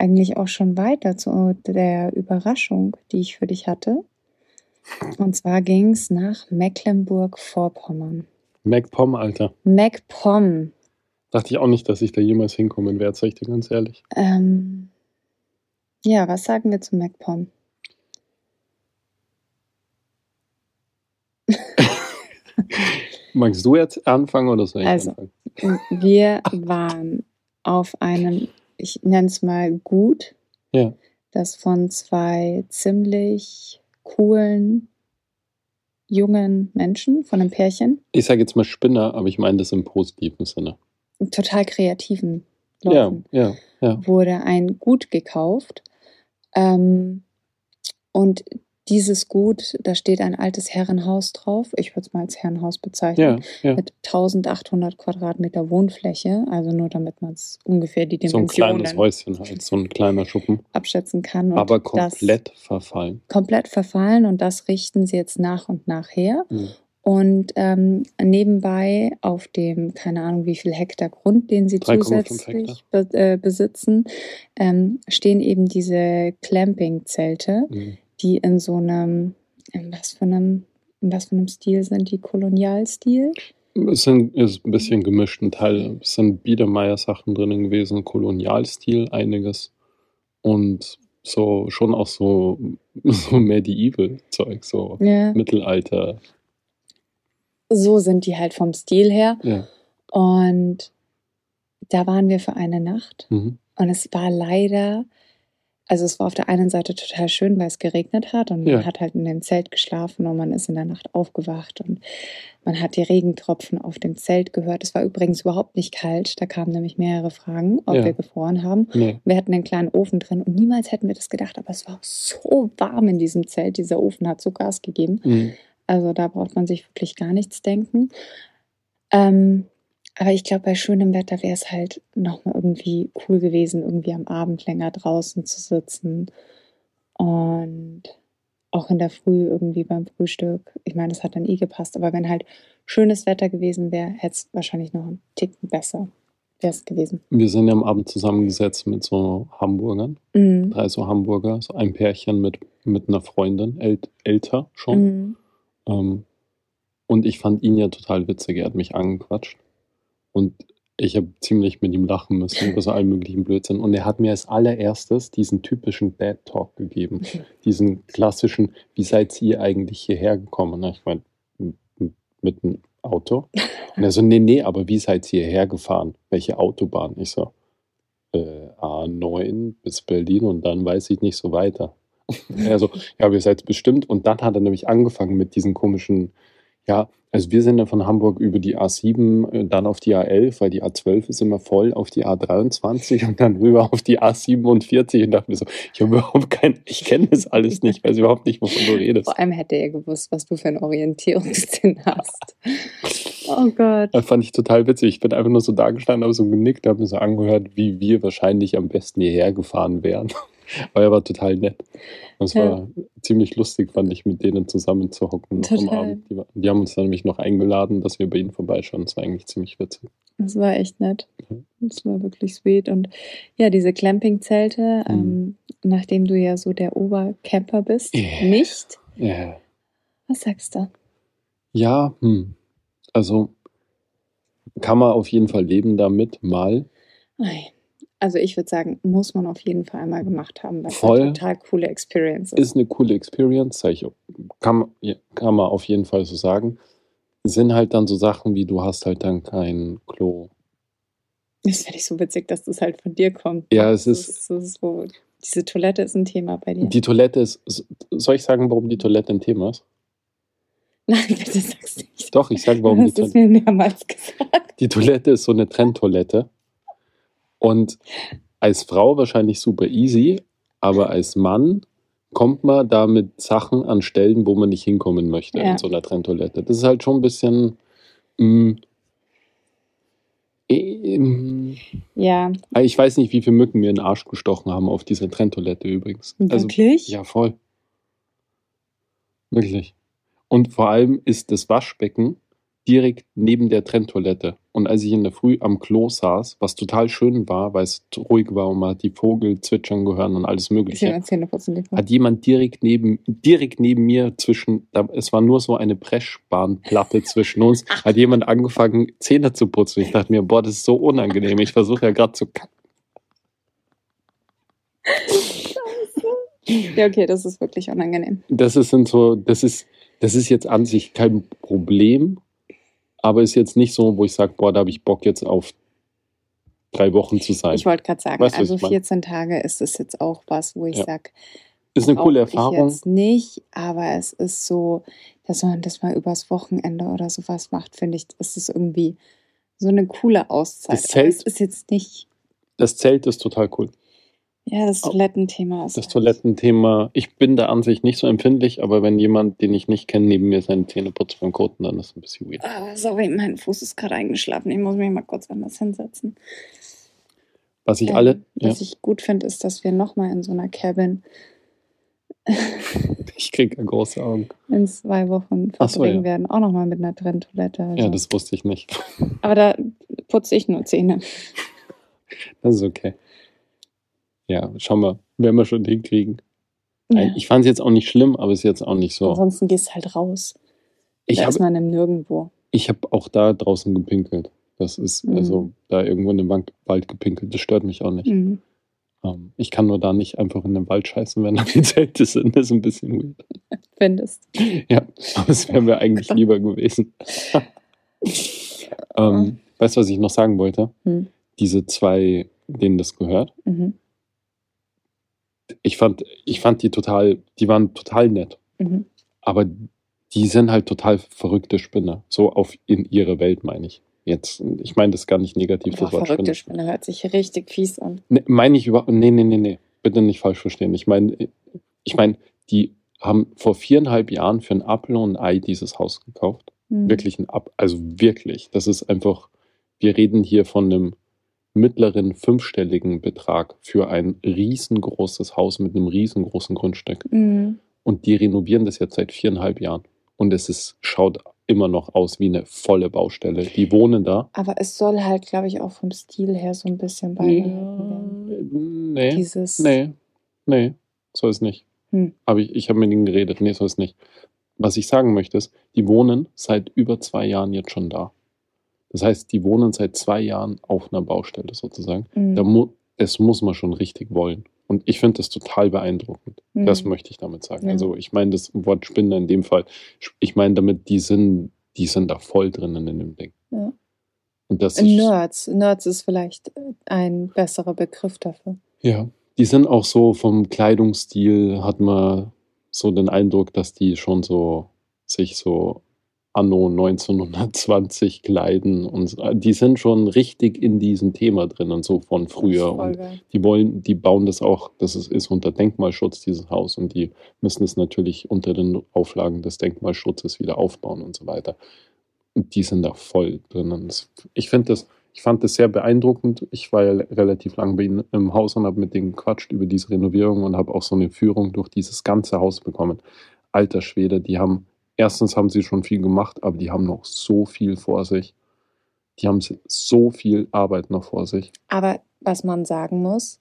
S2: eigentlich auch schon weiter zu der Überraschung, die ich für dich hatte. Und zwar ging es nach Mecklenburg-Vorpommern.
S1: MacPom, Alter.
S2: MacPom.
S1: Dachte ich auch nicht, dass ich da jemals hinkommen werde, sag ich dir ganz ehrlich.
S2: Ähm, ja, was sagen wir zu MacPom?
S1: Magst du jetzt anfangen oder soll ich
S2: Also.
S1: anfangen?
S2: Wir waren auf einem, ich nenne es mal gut,
S1: Ja.
S2: das von zwei ziemlich coolen jungen Menschen, von einem Pärchen,
S1: Ich sage jetzt mal Spinner, aber ich meine das im positiven Sinne.
S2: total kreativen
S1: Ja,
S2: Leuten,
S1: ja, ja.
S2: wurde ein Gut gekauft. Ähm, und dieses Gut, da steht ein altes Herrenhaus drauf. Ich würde es mal als Herrenhaus bezeichnen.
S1: Ja, ja.
S2: Mit 1800 Quadratmeter Wohnfläche, also nur damit man es ungefähr die
S1: So ein
S2: Dimensionen
S1: kleines Häuschen halt, so ein kleiner Schuppen.
S2: abschätzen kann.
S1: Aber komplett verfallen.
S2: komplett verfallen und das richten sie jetzt nach und nach her.
S1: Mhm.
S2: Und ähm, nebenbei auf dem, keine Ahnung, wie viel Hektar Grund, den sie
S1: 3,5
S2: zusätzlich be äh, besitzen, ähm, stehen eben diese Clamping-Zelte,
S1: Mhm.
S2: Die in so einem, in was für einem, in was für einem Stil sind die? Kolonialstil?
S1: Es sind, ist ein bisschen gemischt. Ein Teil es sind Biedermeier-Sachen drinnen gewesen, Kolonialstil, einiges. Und so schon auch so, so Medieval-Zeug, so
S2: Ja.
S1: Mittelalter.
S2: So sind die halt vom Stil her.
S1: Ja.
S2: Und da waren wir für eine Nacht.
S1: Mhm.
S2: Und es war leider also es war auf der einen Seite total schön, weil es geregnet hat und man
S1: Ja.
S2: hat halt in dem Zelt geschlafen und man ist in der Nacht aufgewacht und man hat die Regentropfen auf dem Zelt gehört. Es war übrigens überhaupt nicht kalt. Da kamen nämlich mehrere Fragen, ob
S1: Ja.
S2: wir gefroren haben.
S1: Nee.
S2: Wir hatten einen kleinen Ofen drin und niemals hätten wir das gedacht, aber es war so warm in diesem Zelt. Dieser Ofen hat so Gas gegeben.
S1: Mhm.
S2: Also da braucht man sich wirklich gar nichts denken. Ähm, aber ich glaube, bei schönem Wetter wäre es halt nochmal irgendwie cool gewesen, irgendwie am Abend länger draußen zu sitzen. Und auch in der Früh irgendwie beim Frühstück. Ich meine, das hat dann eh gepasst. Aber wenn halt schönes Wetter gewesen wäre, hätte es wahrscheinlich noch einen Ticken besser wäre es gewesen.
S1: Wir sind ja am Abend zusammengesetzt mit so Hamburgern.
S2: Mhm.
S1: Drei so Hamburger, so ein Pärchen mit, mit einer Freundin, äl älter schon.
S2: Mhm.
S1: Ähm, und ich fand ihn ja total witzig. Er hat mich angequatscht. Und ich habe ziemlich mit ihm lachen müssen über so allen möglichen Blödsinn. Und er hat mir als allererstes diesen typischen Bad Talk gegeben. Diesen klassischen, wie seid ihr eigentlich hierher gekommen? Ich meine, mit einem Auto. Und er so, nee, nee, aber wie seid ihr hierher gefahren? Welche Autobahn? Ich so, äh, A9 bis Berlin und dann weiß ich nicht so weiter. Er so, ja, ihr seid bestimmt. Und dann hat er nämlich angefangen mit diesen komischen, ja, also wir sind dann von Hamburg über die A7, äh, dann auf die A11, weil die A12 ist immer voll, auf die A23 und dann rüber auf die A47 und dachte mir so, ich habe überhaupt kein, ich kenne das alles nicht, weiß überhaupt nicht, wovon du redest.
S2: Vor allem hätte er gewusst, was du für einen Orientierungssinn hast. Oh Gott.
S1: Das fand ich total witzig. Ich bin einfach nur so da gestanden, habe so genickt, habe mir so angehört, wie wir wahrscheinlich am besten hierher gefahren wären. Aber er war total nett. Das
S2: Ja.
S1: war ziemlich lustig, fand ich, mit denen zusammen zu hocken am
S2: Total.
S1: Abend. Die, die haben uns dann nämlich noch eingeladen, dass wir bei ihnen vorbeischauen. Das war eigentlich ziemlich witzig.
S2: Das war echt nett. Das war wirklich sweet. Und ja, diese Campingzelte,
S1: Mhm.
S2: ähm, nachdem du ja so der Obercamper bist,
S1: Ja.
S2: nicht?
S1: Ja,
S2: Was sagst du?
S1: ja hm. also kann man auf jeden Fall leben damit, mal.
S2: Nein. Also ich würde sagen, muss man auf jeden Fall einmal gemacht haben, weil es
S1: Voll.
S2: eine total coole Experience ist.
S1: Ist eine coole Experience, ich, kann, kann man auf jeden Fall so sagen. Sind halt dann so Sachen wie, du hast halt dann kein Klo.
S2: Das finde ich so witzig, dass das halt von dir kommt.
S1: Ja, es
S2: Das
S1: ist-
S2: das ist so, diese Toilette ist ein Thema bei dir.
S1: Die Toilette ist, soll ich sagen, warum die Toilette ein Thema ist?
S2: Nein, bitte sag's nicht.
S1: Doch, ich sage, warum die
S2: hast es
S1: Toilette.
S2: mir mehrmals gesagt.
S1: Die Toilette ist so eine Trenntoilette. Und als Frau wahrscheinlich super easy, aber als Mann kommt man da mit Sachen an Stellen, wo man nicht hinkommen möchte
S2: Ja.
S1: in so einer Trenntoilette. Das ist halt schon ein bisschen. mm, ähm,
S2: Ja,
S1: ich weiß nicht, wie viele Mücken mir in den Arsch gestochen haben auf dieser Trenntoilette übrigens. Also,
S2: wirklich?
S1: ja, voll. Wirklich. Und vor allem ist das Waschbecken direkt neben der Trenntoilette. Und als ich in der Früh am Klo saß, was total schön war, weil es ruhig war und man hat die Vogel zwitschern gehört und alles Mögliche, hat jemand direkt neben, direkt neben mir zwischen, es war nur so eine Pressspanplatte zwischen uns, hat jemand angefangen, Zähne zu putzen. Ich dachte mir, boah, das ist so unangenehm. Ich versuche ja gerade zu kacken.
S2: Ja, okay, das ist wirklich unangenehm.
S1: Das ist so, das ist, das ist jetzt an sich kein Problem, aber ist jetzt nicht so, wo ich sage, boah, da habe ich Bock jetzt auf drei Wochen zu sein.
S2: Ich wollte gerade sagen,
S1: Weißt
S2: also
S1: ich mein?
S2: 14 Tage ist es jetzt auch was, wo ich
S1: Ja.
S2: sag,
S1: ist eine coole
S2: brauche Ich
S1: Erfahrung.
S2: jetzt nicht, aber es ist so, dass man das mal übers Wochenende oder sowas macht, finde ich, ist es irgendwie so eine coole Auszeit.
S1: Das Zelt-
S2: ist jetzt nicht,
S1: Das Zelt ist total cool.
S2: Ja, das Toilettenthema ist.
S1: Das
S2: halt-
S1: Toilettenthema, ich bin da an sich nicht so empfindlich, aber wenn jemand, den ich nicht kenne, neben mir seine Zähne putzt beim Koten, dann ist es ein bisschen weird.
S2: Ah, sorry, mein Fuß ist gerade eingeschlafen. Ich muss mich mal kurz anders hinsetzen.
S1: Was ich
S2: Ähm,
S1: alle, ja,
S2: Was ich gut finde, ist, dass wir nochmal in so einer Cabin
S1: ich kriege große Augen.
S2: in zwei Wochen
S1: Ach so,
S2: verbringen
S1: ja.
S2: werden. Auch nochmal mit einer Trenntoilette. Also.
S1: Ja, das wusste ich nicht.
S2: Aber da putze ich nur Zähne.
S1: Das ist okay. Ja, schauen wir, werden wir schon hinkriegen.
S2: Ja.
S1: Ich fand es jetzt auch nicht schlimm, aber es ist jetzt auch nicht so.
S2: Ansonsten gehst du halt raus.
S1: Ich habe
S2: man im Nirgendwo.
S1: ich hab auch da draußen gepinkelt. Das ist
S2: Mhm.
S1: also da irgendwo in dem Wand- Wald gepinkelt. Das stört mich auch nicht.
S2: Mhm.
S1: Ähm, ich kann nur da nicht einfach in den Wald scheißen, wenn da die Zelte sind. Das ist ein bisschen weird.
S2: Findest.
S1: Ja, aber es wäre mir eigentlich lieber gewesen. ähm, weißt du, was ich noch sagen wollte?
S2: Hm.
S1: Diese zwei, denen das gehört,
S2: Mhm.
S1: Ich fand, ich fand die total, die waren total nett.
S2: Mhm.
S1: Aber die sind halt total verrückte Spinner. So auf in ihre Welt, meine ich. Jetzt, ich meine das gar nicht negativ,
S2: Boah,
S1: das Wort
S2: verrückte
S1: Spinner.
S2: Spinne hört sich richtig fies an.
S1: Ne, meine ich über. Nee, nee, nee, nee. Bitte nicht falsch verstehen. Ich meine, ich meine, die haben vor viereinhalb Jahren für ein Apfel und ein Ei dieses Haus gekauft.
S2: Mhm.
S1: Wirklich ein Ab. Also wirklich. Das ist einfach. Wir reden hier von einem mittleren fünfstelligen Betrag für ein riesengroßes Haus mit einem riesengroßen Grundstück.
S2: Mhm.
S1: Und die renovieren das jetzt seit viereinhalb Jahren. Und es ist, schaut immer noch aus wie eine volle Baustelle. Die wohnen da.
S2: Aber es soll halt, glaube ich, auch vom Stil her so ein bisschen beibehalten werden.
S1: nee,
S2: Dieses.
S1: nee, nee, soll es nicht.
S2: Hm.
S1: Aber ich, ich habe mit ihnen geredet. Nee, soll es nicht. Was ich sagen möchte ist, die wohnen seit über zwei Jahren jetzt schon da. Das heißt, die wohnen seit zwei Jahren auf einer Baustelle sozusagen.
S2: Mhm.
S1: Da mu das muss man schon richtig wollen. Und ich finde das total beeindruckend.
S2: Mhm.
S1: Das möchte ich damit sagen.
S2: Ja.
S1: Also ich meine das Wort Spinner in dem Fall. Ich meine damit, die sind, die sind da voll drinnen in dem Ding.
S2: Ja.
S1: Und das ist,
S2: Nerds. Nerds ist vielleicht ein besserer Begriff dafür.
S1: ja, die sind auch so vom Kleidungsstil hat man so den Eindruck, dass die schon so sich so anno 1920 kleiden und die sind schon richtig in diesem Thema drin und so von früher und die wollen, die bauen das auch, das ist, ist unter Denkmalschutz, dieses Haus, und die müssen es natürlich unter den Auflagen des Denkmalschutzes wieder aufbauen und so weiter. Und die sind da voll drin. Ich finde das, ich fand das sehr beeindruckend. Ich war ja relativ lang bei ihnen im Haus und habe mit denen gequatscht über diese Renovierung und habe auch so eine Führung durch dieses ganze Haus bekommen. Alter Schwede, die haben, erstens haben sie schon viel gemacht, aber die haben noch so viel vor sich. Die haben so viel Arbeit noch vor sich.
S2: Aber was man sagen muss,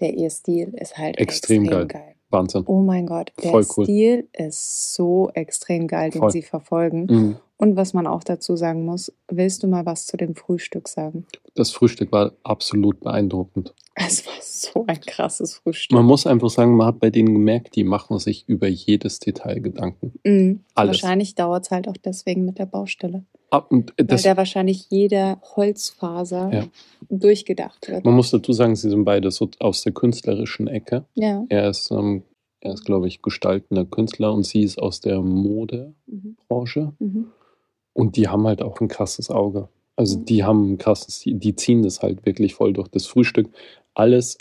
S2: der ihr Stil ist halt
S1: Extrem
S2: extrem,
S1: geil.
S2: geil.
S1: Wahnsinn.
S2: Oh mein Gott, der
S1: Voll cool.
S2: Stil ist so extrem geil, den
S1: Voll.
S2: sie verfolgen.
S1: Mhm.
S2: Und was man auch dazu sagen muss, willst du mal was zu dem Frühstück sagen?
S1: Das Frühstück war absolut beeindruckend.
S2: Es war so ein krasses Frühstück.
S1: Man muss einfach sagen, man hat bei denen gemerkt, die machen sich über jedes Detail Gedanken.
S2: Mhm.
S1: Alles.
S2: Wahrscheinlich dauert es halt auch deswegen mit der Baustelle.
S1: Ab und
S2: Weil
S1: das,
S2: da wahrscheinlich jede Holzfaser
S1: Ja.
S2: durchgedacht wird.
S1: man muss dazu sagen, sie sind beide so aus der künstlerischen Ecke.
S2: Ja.
S1: Er ist, ähm, er ist, glaube ich, gestaltender Künstler und sie ist aus der Modebranche.
S2: Mhm. Mhm.
S1: Und die haben halt auch ein krasses Auge. Also
S2: Mhm.
S1: die haben ein krasses, die ziehen das halt wirklich voll durch das Frühstück. Alles,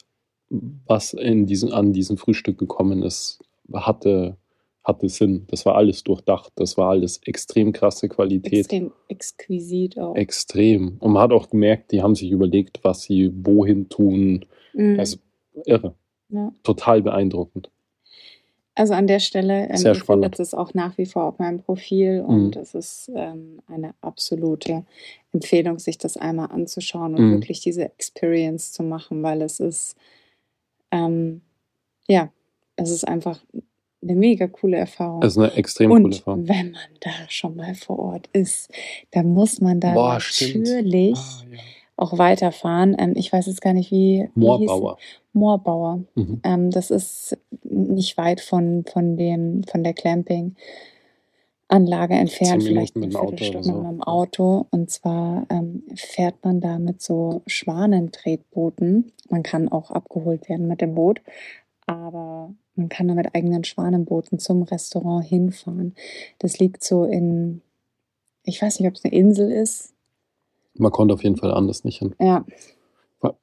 S1: was in diesem, an diesem Frühstück gekommen ist, hatte, hatte Sinn. Das war alles durchdacht. Das war alles extrem krasse Qualität.
S2: Extrem exquisit auch.
S1: Extrem. Und man hat auch gemerkt, die haben sich überlegt, was sie wohin tun.
S2: Mhm.
S1: Also irre.
S2: ja.
S1: Total beeindruckend.
S2: Also an der Stelle, ähm,
S1: Sehr spannend.
S2: findet es auch nach wie vor auf meinem Profil und
S1: Mhm.
S2: es ist ähm, eine absolute Empfehlung, sich das einmal anzuschauen und
S1: Mhm.
S2: wirklich diese Experience zu machen, weil es ist, ähm, ja, es ist einfach eine mega coole Erfahrung.
S1: Also eine extrem coole
S2: und
S1: Erfahrung.
S2: wenn man da schon mal vor Ort ist, dann muss man da
S1: Boah,
S2: natürlich
S1: Ah, ja.
S2: auch weiterfahren. Ähm, ich weiß jetzt gar nicht, wie. wie hieß-
S1: Moorbauer.
S2: Moorbauer.
S1: Mhm.
S2: Ähm, das ist nicht weit von, von, dem, von der Clamping-Anlage entfernt, vielleicht eine
S1: dem Auto
S2: Viertelstunde
S1: so.
S2: mit dem Auto. Und zwar ähm, fährt man da mit so Schwanentretbooten. Man kann auch abgeholt werden mit dem Boot, aber man kann da mit eigenen Schwanenbooten zum Restaurant hinfahren. Das liegt so in, ich weiß nicht, ob es eine Insel ist.
S1: Man konnte auf jeden Fall anders nicht hin.
S2: Ja,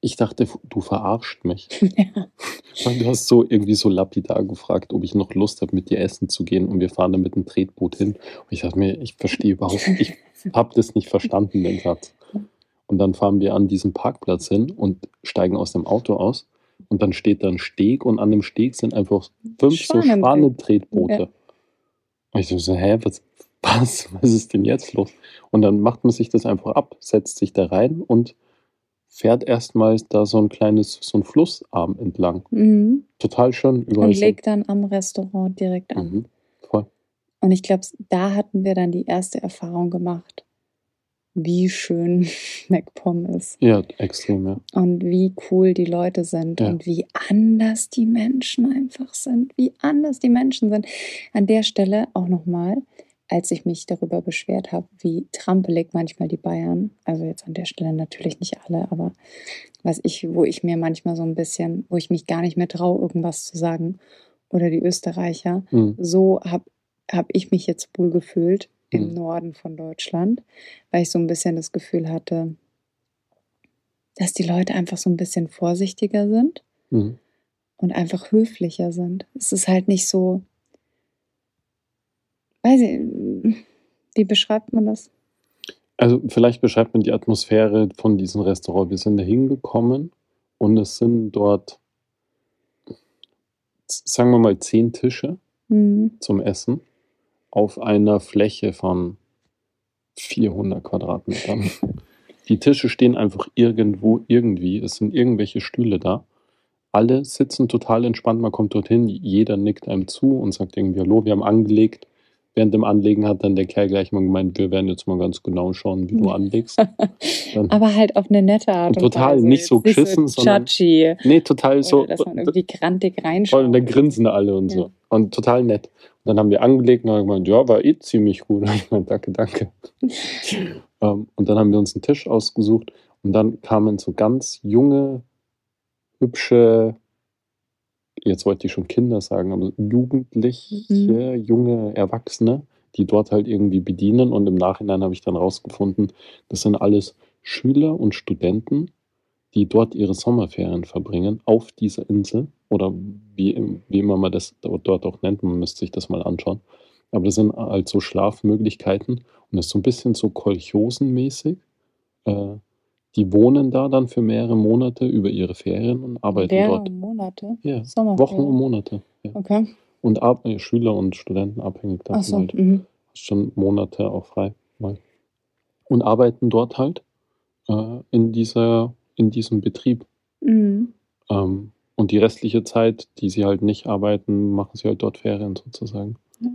S1: Ich dachte, du verarscht mich.
S2: ja.
S1: Weil du hast so irgendwie so lapidar gefragt, ob ich noch Lust habe, mit dir essen zu gehen und wir fahren dann mit dem Tretboot hin. Und ich dachte mir, ich verstehe überhaupt nicht, ich habe das nicht verstanden, den Satz. Und dann fahren wir an diesen Parkplatz hin und steigen aus dem Auto aus. Und dann steht da ein Steg und an dem Steg sind einfach fünf so
S2: Schwanentret-
S1: Schwanentretboote.
S2: Ja.
S1: Und ich so, hä, was, was, was ist denn jetzt los? Und dann macht man sich das einfach ab, setzt sich da rein und fährt erstmal da so ein kleines, so ein Flussarm entlang.
S2: Mhm.
S1: Total schön. Überall
S2: Und legt dann am Restaurant direkt an.
S1: Mhm. Voll.
S2: Und ich glaube, da hatten wir dann die erste Erfahrung gemacht, wie schön MacPom ist
S1: Ja, extrem, ja.
S2: und wie cool die Leute sind
S1: Ja.
S2: und wie anders die Menschen einfach sind, wie anders die Menschen sind. An der Stelle auch nochmal, als ich mich darüber beschwert habe, wie trampelig manchmal die Bayern, also jetzt an der Stelle natürlich nicht alle, aber was ich, wo ich mir manchmal so ein bisschen, wo ich mich gar nicht mehr traue, irgendwas zu sagen, oder die Österreicher,
S1: Mhm.
S2: so habe hab ich mich jetzt wohl gefühlt im
S1: Mhm.
S2: Norden von Deutschland, weil ich so ein bisschen das Gefühl hatte, dass die Leute einfach so ein bisschen vorsichtiger sind
S1: Mhm.
S2: und einfach höflicher sind. Es ist halt nicht so, weiß ich, wie beschreibt man das?
S1: Also vielleicht beschreibt man die Atmosphäre von diesem Restaurant. Wir sind da hingekommen und es sind dort, sagen wir mal, zehn Tische
S2: Mhm.
S1: zum Essen auf einer Fläche von 400 Quadratmetern. Die Tische stehen einfach irgendwo irgendwie. Es sind irgendwelche Stühle da. Alle sitzen total entspannt. Man kommt dorthin, jeder nickt einem zu und sagt irgendwie Hallo, wir haben angelegt. Während dem Anlegen hat dann der Kerl gleich mal gemeint, wir werden jetzt mal ganz genau schauen, wie du anlegst.
S2: Aber halt auf eine nette Art. und
S1: Total,
S2: Weise.
S1: nicht so geschissen, sondern-
S2: Chachi.
S1: nee, total
S2: Oder
S1: so.
S2: dass man irgendwie grantig
S1: Voll,
S2: reinschaut.
S1: und dann grinsen alle und
S2: Ja.
S1: so. Und total nett. Und dann haben wir angelegt und haben gemeint, ja, war eh ziemlich gut. Und ich meinte, danke, danke. ähm, und dann haben wir uns einen Tisch ausgesucht und dann kamen so ganz junge, hübsche, jetzt wollte ich schon Kinder sagen, aber jugendliche,
S2: Mhm.
S1: junge Erwachsene, die dort halt irgendwie bedienen. Und im Nachhinein habe ich dann rausgefunden, das sind alles Schüler und Studenten, die dort ihre Sommerferien verbringen auf dieser Insel oder wie, wie immer man das dort auch nennt, man müsste sich das mal anschauen. Aber das sind halt so Schlafmöglichkeiten und das ist so ein bisschen so Kolchosenmäßig. Äh, die wohnen da dann für mehrere Monate über ihre Ferien und arbeiten
S2: Mehrere
S1: dort.
S2: Monate.
S1: Ja. Wochen und Monate. Ja.
S2: Okay.
S1: Und ab, äh, Schüler und Studenten abhängig davon
S2: so.
S1: halt.
S2: Mhm.
S1: Schon Monate auch frei. Mal. Und arbeiten dort halt äh, in, dieser, in diesem Betrieb.
S2: Mhm.
S1: Ähm, und die restliche Zeit, die sie halt nicht arbeiten, machen sie halt dort Ferien sozusagen.
S2: Ja.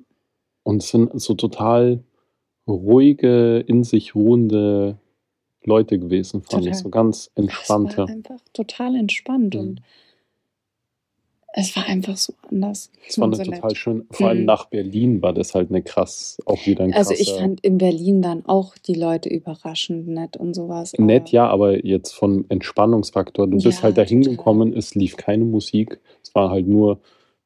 S1: Und sind so total ruhige, in sich ruhende Leute gewesen, fand
S2: Total.
S1: ich. So ganz entspannte.
S2: einfach total entspannt
S1: Mhm.
S2: und es war einfach so anders.
S1: Es war
S2: so
S1: total
S2: nett.
S1: schön, vor allem
S2: Mhm.
S1: nach Berlin war das halt eine krass, auch wieder ein
S2: Also
S1: krasser,
S2: ich fand in Berlin dann auch die Leute überraschend nett und sowas.
S1: Nett, ja, aber jetzt vom Entspannungsfaktor. Du bist
S2: Ja,
S1: halt da
S2: total.
S1: hingekommen, es lief keine Musik. Es war halt nur,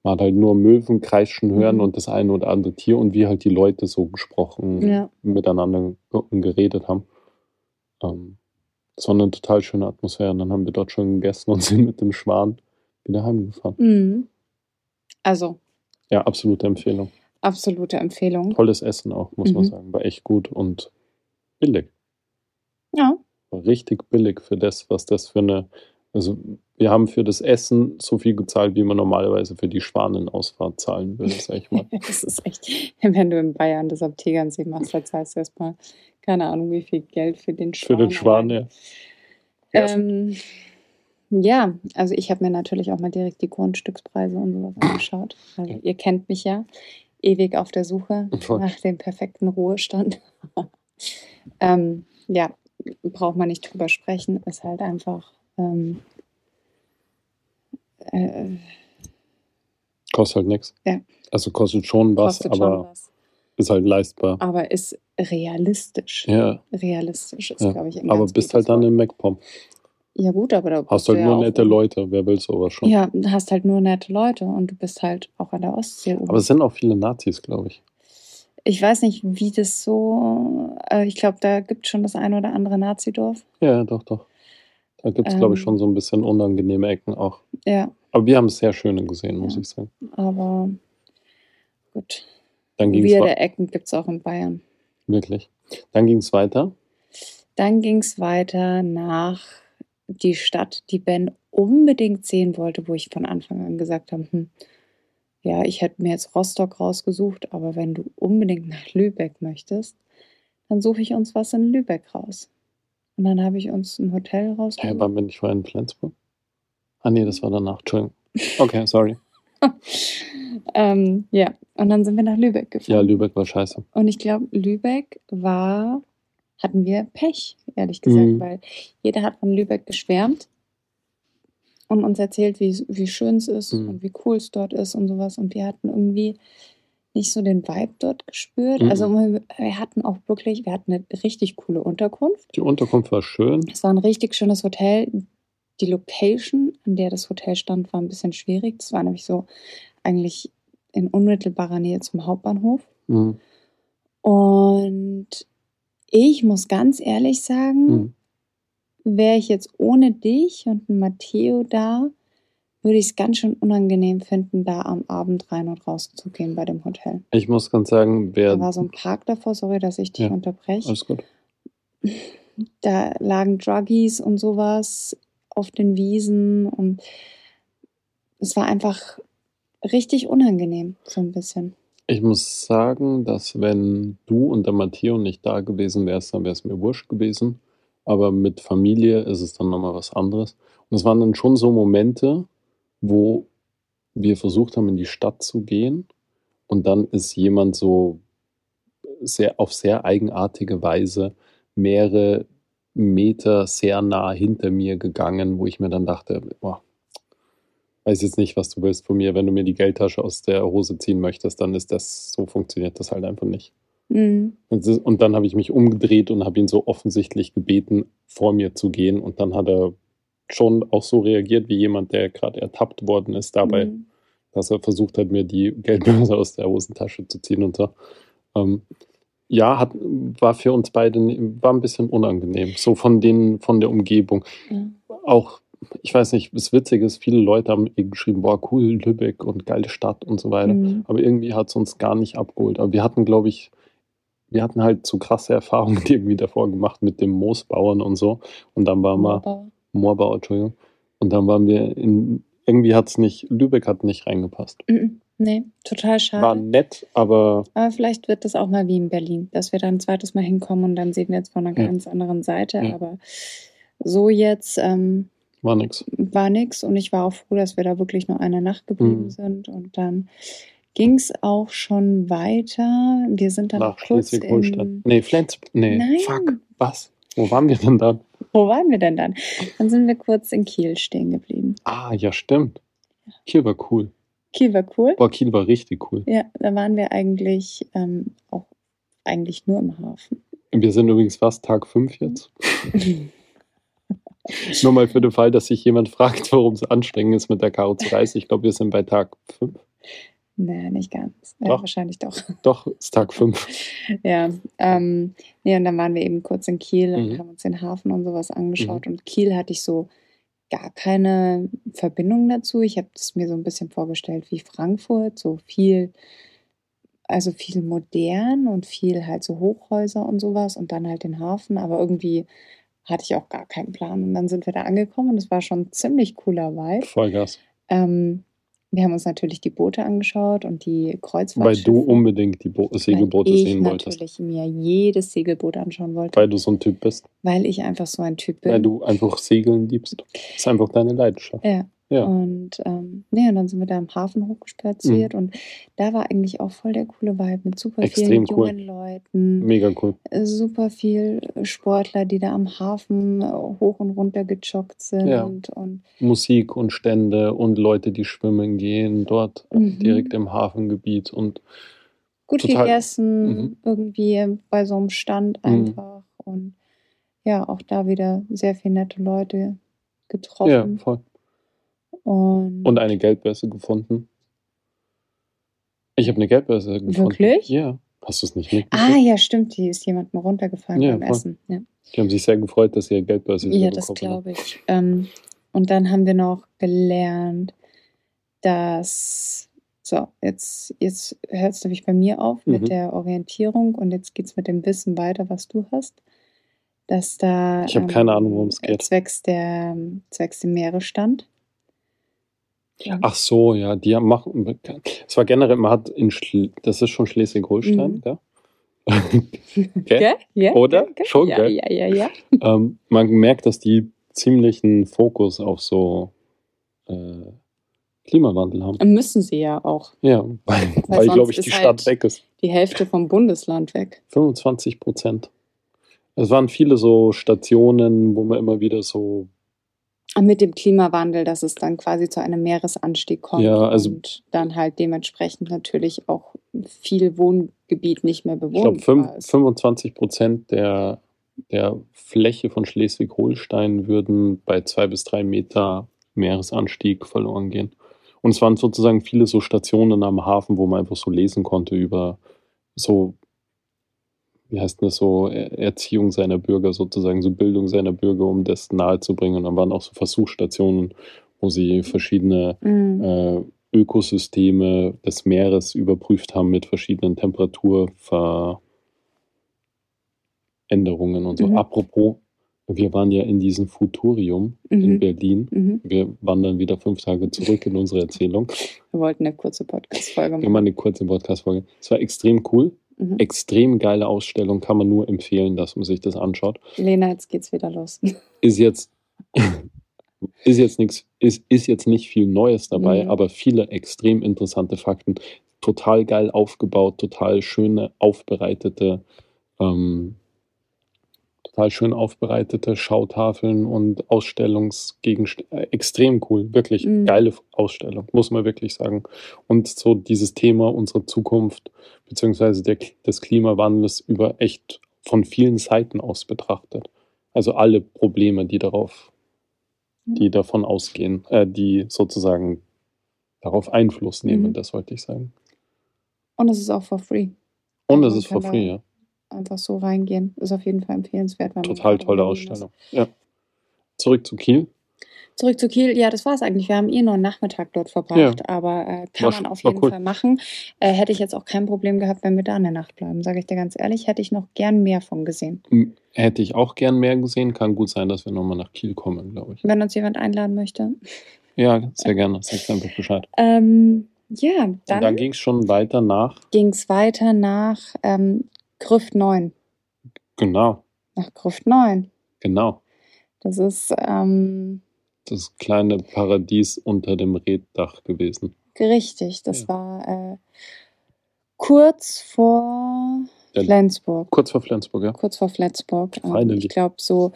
S1: man hat halt nur Möwen kreischen hören
S2: Mhm.
S1: und das eine oder andere Tier und wie halt die Leute so gesprochen,
S2: Ja.
S1: miteinander ge- geredet haben. Ähm, es war eine total schöne Atmosphäre. Und dann haben wir dort schon gegessen und sind mit dem Schwan wieder heimgefahren.
S2: Mhm. Also,
S1: Ja, absolute Empfehlung.
S2: absolute Empfehlung.
S1: Tolles Essen auch, muss man
S2: Mhm.
S1: sagen. War echt gut und billig.
S2: Ja.
S1: War richtig billig für das, was das für eine. Also, wir haben für das Essen so viel gezahlt, wie man normalerweise für die Schwanenausfahrt zahlen würde, sag ich mal.
S2: Das ist echt, wenn du in Bayern das am Tegernsee machst, dann zahlst du erstmal, keine Ahnung, wie viel Geld für den
S1: für
S2: Schwan.
S1: den Schwan, ja.
S2: Ähm, ja, also ich habe mir natürlich auch mal direkt die Grundstückspreise und sowas angeschaut. Also ihr kennt mich ja, ewig auf der Suche
S1: Voll.
S2: nach dem perfekten Ruhestand. ähm, ja, braucht man nicht drüber sprechen, ist halt einfach ähm, äh,
S1: Kostet halt nichts.
S2: Ja.
S1: Also kostet schon was,
S2: kostet schon
S1: aber
S2: was.
S1: ist halt leistbar.
S2: Aber ist realistisch.
S1: Ja,
S2: Realistisch ist,
S1: ja.
S2: glaube ich, ein
S1: aber bist halt dann
S2: Wort.
S1: in MacPom.
S2: Ja gut, aber da
S1: Hast
S2: bist
S1: halt
S2: du
S1: nur nette Leute. Wer will sowas schon?
S2: Ja, du hast halt nur nette Leute und du bist halt auch an der Ostsee oben.
S1: Aber es sind auch viele Nazis, glaube ich.
S2: Ich weiß nicht, wie das so. Äh, ich glaube, da gibt es schon das ein oder andere Nazidorf.
S1: Ja, doch, doch. Da gibt es, glaube ich,
S2: Ähm.
S1: schon so ein bisschen unangenehme Ecken auch.
S2: Ja,
S1: Aber wir haben es sehr schöne gesehen, muss
S2: Ja.
S1: ich sagen.
S2: aber gut.
S1: Dann ging es
S2: Weirde Ecken gibt es auch in Bayern.
S1: wirklich. Dann ging es weiter.
S2: Dann ging es weiter nach die Stadt, die Ben unbedingt sehen wollte, wo ich von Anfang an gesagt habe, hm, ja, ich hätte mir jetzt Rostock rausgesucht, aber wenn du unbedingt nach Lübeck möchtest, dann suche ich uns was in Lübeck raus. Und dann habe ich uns ein Hotel rausgesucht.
S1: waren wir nicht vorher in Flensburg? Ah, nee, das war danach. Entschuldigung. Okay, sorry.
S2: ähm, ja, und dann sind wir nach Lübeck gefahren.
S1: Ja, Lübeck war scheiße.
S2: Und ich glaube, Lübeck war, hatten wir Pech, ehrlich gesagt,
S1: Mhm.
S2: weil jeder hat von Lübeck geschwärmt und uns erzählt, wie, wie schön es ist
S1: Mhm.
S2: und wie cool es dort ist und sowas. Und wir hatten irgendwie nicht so den Vibe dort gespürt.
S1: Mhm.
S2: Also wir hatten auch wirklich, wir hatten eine richtig coole Unterkunft.
S1: Die Unterkunft war schön.
S2: Es war ein richtig schönes Hotel. Die Location, an der das Hotel stand, war ein bisschen schwierig. Das war nämlich so eigentlich in unmittelbarer Nähe zum Hauptbahnhof.
S1: Mhm.
S2: Und ich muss ganz ehrlich sagen,
S1: Mhm.
S2: wäre ich jetzt ohne dich und Matteo da, würde ich es ganz schön unangenehm finden, da am Abend rein und raus zu gehen bei dem Hotel.
S1: Ich muss ganz sagen, wer.
S2: Da war so ein Park davor, sorry, dass ich dich
S1: Ja,
S2: unterbreche.
S1: Alles gut.
S2: Da lagen Druggies und sowas auf den Wiesen und es war einfach richtig unangenehm, so ein bisschen.
S1: Ich muss sagen, dass wenn du und der Matteo nicht da gewesen wärst, dann wäre es mir wurscht gewesen. Aber mit Familie ist es dann nochmal was anderes. Und es waren dann schon so Momente, wo wir versucht haben, in die Stadt zu gehen. Und dann ist jemand so sehr, auf sehr eigenartige Weise mehrere Meter sehr nah hinter mir gegangen, wo ich mir dann dachte, boah, weiß jetzt nicht, was du willst von mir. Wenn du mir die Geldtasche aus der Hose ziehen möchtest, dann ist das, so funktioniert das halt einfach nicht.
S2: Mhm.
S1: Und dann habe ich mich umgedreht und habe ihn so offensichtlich gebeten, vor mir zu gehen. Und dann hat er schon auch so reagiert wie jemand, der gerade ertappt worden ist dabei,
S2: Mhm.
S1: dass er versucht hat, mir die Geldbörse aus der Hosentasche zu ziehen und so. Ähm, ja, hat, war für uns beide war ein bisschen unangenehm, so von den, von der Umgebung.
S2: Ja.
S1: Auch, ich weiß nicht, das Witzige ist, viele Leute haben geschrieben, boah, cool, Lübeck und geile Stadt und so weiter.
S2: Mhm.
S1: Aber irgendwie hat es uns gar nicht abgeholt. Aber wir hatten, glaube ich, wir hatten halt so krasse Erfahrungen irgendwie davor gemacht mit dem Moosbauern und so. Und dann waren wir, Moorbauer, Entschuldigung. Und dann waren wir in, irgendwie hat es nicht, Lübeck hat nicht reingepasst.
S2: Mhm. Nee, total
S1: War
S2: schade.
S1: nett, aber
S2: Aber vielleicht wird das auch mal wie in Berlin, dass wir dann ein zweites Mal hinkommen und dann sehen wir jetzt von einer
S1: Ja.
S2: ganz anderen Seite.
S1: Ja.
S2: Aber so jetzt ähm,
S1: war nix.
S2: war nix und ich war auch froh, dass wir da wirklich nur eine Nacht geblieben
S1: Mhm.
S2: sind. Und dann ging es auch schon weiter. Wir sind dann
S1: Nach
S2: kurz
S1: Schleswig-Holstein.
S2: in...
S1: Nee, Flens. Nee,
S2: Nein.
S1: fuck. Was? Wo waren wir denn dann?
S2: Wo waren wir denn dann? Dann sind wir kurz in Kiel stehen geblieben.
S1: Ah, ja, stimmt. Kiel war cool.
S2: Kiel war cool.
S1: Boah, Kiel war richtig cool.
S2: Ja, da waren wir eigentlich ähm, auch eigentlich nur im Hafen.
S1: Wir sind übrigens fast Tag 5 jetzt. Nur mal für den Fall, dass sich jemand fragt, warum es anstrengend ist mit der Karo-Reise. Ich glaube, wir sind bei Tag 5.
S2: naja, nicht ganz. Ja,
S1: Doch.
S2: wahrscheinlich doch.
S1: Doch, ist Tag 5.
S2: Ja, ähm, nee, und dann waren wir eben kurz in Kiel und
S1: Mhm.
S2: haben uns den Hafen und sowas angeschaut. Und Kiel hatte ich so gar keine Verbindung dazu. Ich habe es mir so ein bisschen vorgestellt wie Frankfurt, so viel, also viel modern und viel halt so Hochhäuser und sowas und dann halt den Hafen. Aber irgendwie hatte ich auch gar keinen Plan. Und dann sind wir da angekommen und es war schon ein ziemlich cooler Vibe.
S1: Vollgas.
S2: Ähm, wir haben uns natürlich die Boote angeschaut und die
S1: Weil
S2: Kreuzfahrtschiffe.
S1: du unbedingt die Bo Segelboote
S2: weil ich
S1: sehen wolltest.
S2: natürlich mir jedes Segelboot anschauen wollte,
S1: Weil du so ein Typ bist.
S2: weil ich einfach so ein Typ bin.
S1: Weil du einfach Segeln liebst. Das ist einfach deine Leidenschaft.
S2: ja.
S1: Ja.
S2: Und ähm, nee, und dann sind wir da am Hafen hochgespaziert und da war eigentlich auch voll der coole Vibe mit super
S1: Mhm. Extrem
S2: vielen
S1: cool.
S2: jungen Leuten,
S1: Mega cool.
S2: äh, super viel Sportler, die da am Hafen äh, hoch und runter gejoggt sind
S1: Ja.
S2: und
S1: Musik und Stände und Leute, die schwimmen gehen, dort
S2: Mhm.
S1: direkt im Hafengebiet. Und
S2: gut
S1: Total-
S2: gegessen,
S1: Mhm.
S2: irgendwie bei so einem Stand
S1: Mhm.
S2: einfach und ja, auch da wieder sehr viele nette Leute
S1: ja,
S2: getroffen.
S1: voll.
S2: Und,
S1: Und eine Geldbörse gefunden. Ich habe eine Geldbörse gefunden.
S2: Wirklich?
S1: Ja. Hast du es nicht
S2: ah,
S1: mitgekriegt?
S2: ja, stimmt, die ist jemandem runtergefallen
S1: Ja,
S2: beim
S1: voll.
S2: Essen. Ja,
S1: Die haben sich sehr gefreut, dass sie ihre Geldbörse
S2: ja
S1: wieder
S2: das
S1: bekommen haben.
S2: glaube ich. Ähm, und dann haben wir noch gelernt, dass. So, jetzt, jetzt hört es nämlich bei mir auf mit
S1: Mhm.
S2: der Orientierung und jetzt geht es mit dem Wissen weiter, was du hast. Dass da.
S1: Ich habe keine Ahnung, worum es geht.
S2: Zwecks, der, zwecks dem Meeresstand.
S1: Ach so, ja, die machen. Es war generell, man hat in Schle das ist schon Schleswig-Holstein,
S2: Mhm.
S1: gell? Gell?
S2: Ja,
S1: Oder?
S2: gell, gell?
S1: Schon,
S2: ja,
S1: gell?
S2: ja, ja, ja.
S1: ähm, man merkt, dass die ziemlichen Fokus auf so äh, Klimawandel haben.
S2: Müssen sie ja auch.
S1: Ja, weil, weil
S2: sonst
S1: glaube ich, die
S2: halt-
S1: Stadt weg ist.
S2: Die Hälfte vom Bundesland weg. Mit dem Klimawandel, dass es dann quasi zu einem Meeresanstieg kommt
S1: Ja, also-
S2: und dann halt dementsprechend natürlich auch viel Wohngebiet nicht mehr
S1: Ich glaube,
S2: bewohnbar ist.
S1: 25 Prozent der, der Fläche von Schleswig-Holstein würden bei zwei bis drei Meter Meeresanstieg verloren gehen. Und es waren sozusagen viele so Stationen am Hafen, wo man einfach so lesen konnte über so, wie heißt das so, Er- Erziehung seiner Bürger sozusagen, so Bildung seiner Bürger, um das nahezubringen. Und dann waren auch so Versuchsstationen, wo sie verschiedene
S2: Mhm.
S1: äh, Ökosysteme des Meeres überprüft haben mit verschiedenen Temperaturveränderungen und so.
S2: Mhm.
S1: Apropos, wir waren ja in diesem Futurium in
S2: Mhm.
S1: Berlin.
S2: Mhm.
S1: Wir wandern wieder fünf Tage zurück in unsere Erzählung.
S2: Wir wollten eine kurze Podcast-Folge
S1: Immer
S2: machen.
S1: eine kurze Podcast-Folge. Es war extrem cool.
S2: Mhm.
S1: Extrem geile Ausstellung. Kann man nur empfehlen, dass man sich das anschaut.
S2: Lena, jetzt geht's wieder los.
S1: ist jetzt ist jetzt nichts ist, ist jetzt nicht viel Neues dabei,
S2: Mhm.
S1: aber viele extrem interessante Fakten, total geil aufgebaut, total schöne aufbereitete ähm, total schön aufbereitete Schautafeln und Ausstellungsgegenstände. Extrem cool, wirklich
S2: Mhm.
S1: geile Ausstellung, muss man wirklich sagen. Und so dieses Thema unserer Zukunft beziehungsweise der, des Klimawandels über echt von vielen Seiten aus betrachtet. Also alle Probleme, die darauf, die davon ausgehen, äh, die sozusagen darauf Einfluss nehmen,
S2: Mhm.
S1: das wollte ich sagen.
S2: Und es ist auch for free.
S1: Und es ist for free, ja.
S2: Einfach so reingehen. Ist auf jeden Fall empfehlenswert.
S1: Total tolle
S2: ist.
S1: Ausstellung. Ja. Zurück zu Kiel.
S2: Zurück zu Kiel. Ja, das war es eigentlich. Wir haben eh nur einen Nachmittag dort verbracht, aber äh, kann
S1: War
S2: man auf jeden
S1: cool.
S2: Fall machen. Äh, hätte ich jetzt auch kein Problem gehabt, wenn wir da eine Nacht bleiben. Sage ich dir ganz ehrlich, hätte ich noch gern mehr von gesehen.
S1: Hätte ich auch gern mehr gesehen. Kann gut sein, dass wir nochmal nach Kiel kommen, glaube ich.
S2: Wenn uns jemand einladen möchte.
S1: Ja, sehr gerne. Sagt einfach Bescheid.
S2: Ähm, ja,
S1: Und dann
S2: dann
S1: ging es schon weiter nach,
S2: ging es weiter nach ähm, Grüft 9.
S1: genau,
S2: Nach Grüft 9.
S1: genau.
S2: Das ist ähm,
S1: Das kleine Paradies unter dem Reddach gewesen.
S2: richtig. Das
S1: Ja.
S2: war äh, kurz vor
S1: Der-
S2: Flensburg.
S1: Kurz vor Flensburg, ja.
S2: kurz vor Flensburg. Ähm, ich glaube, so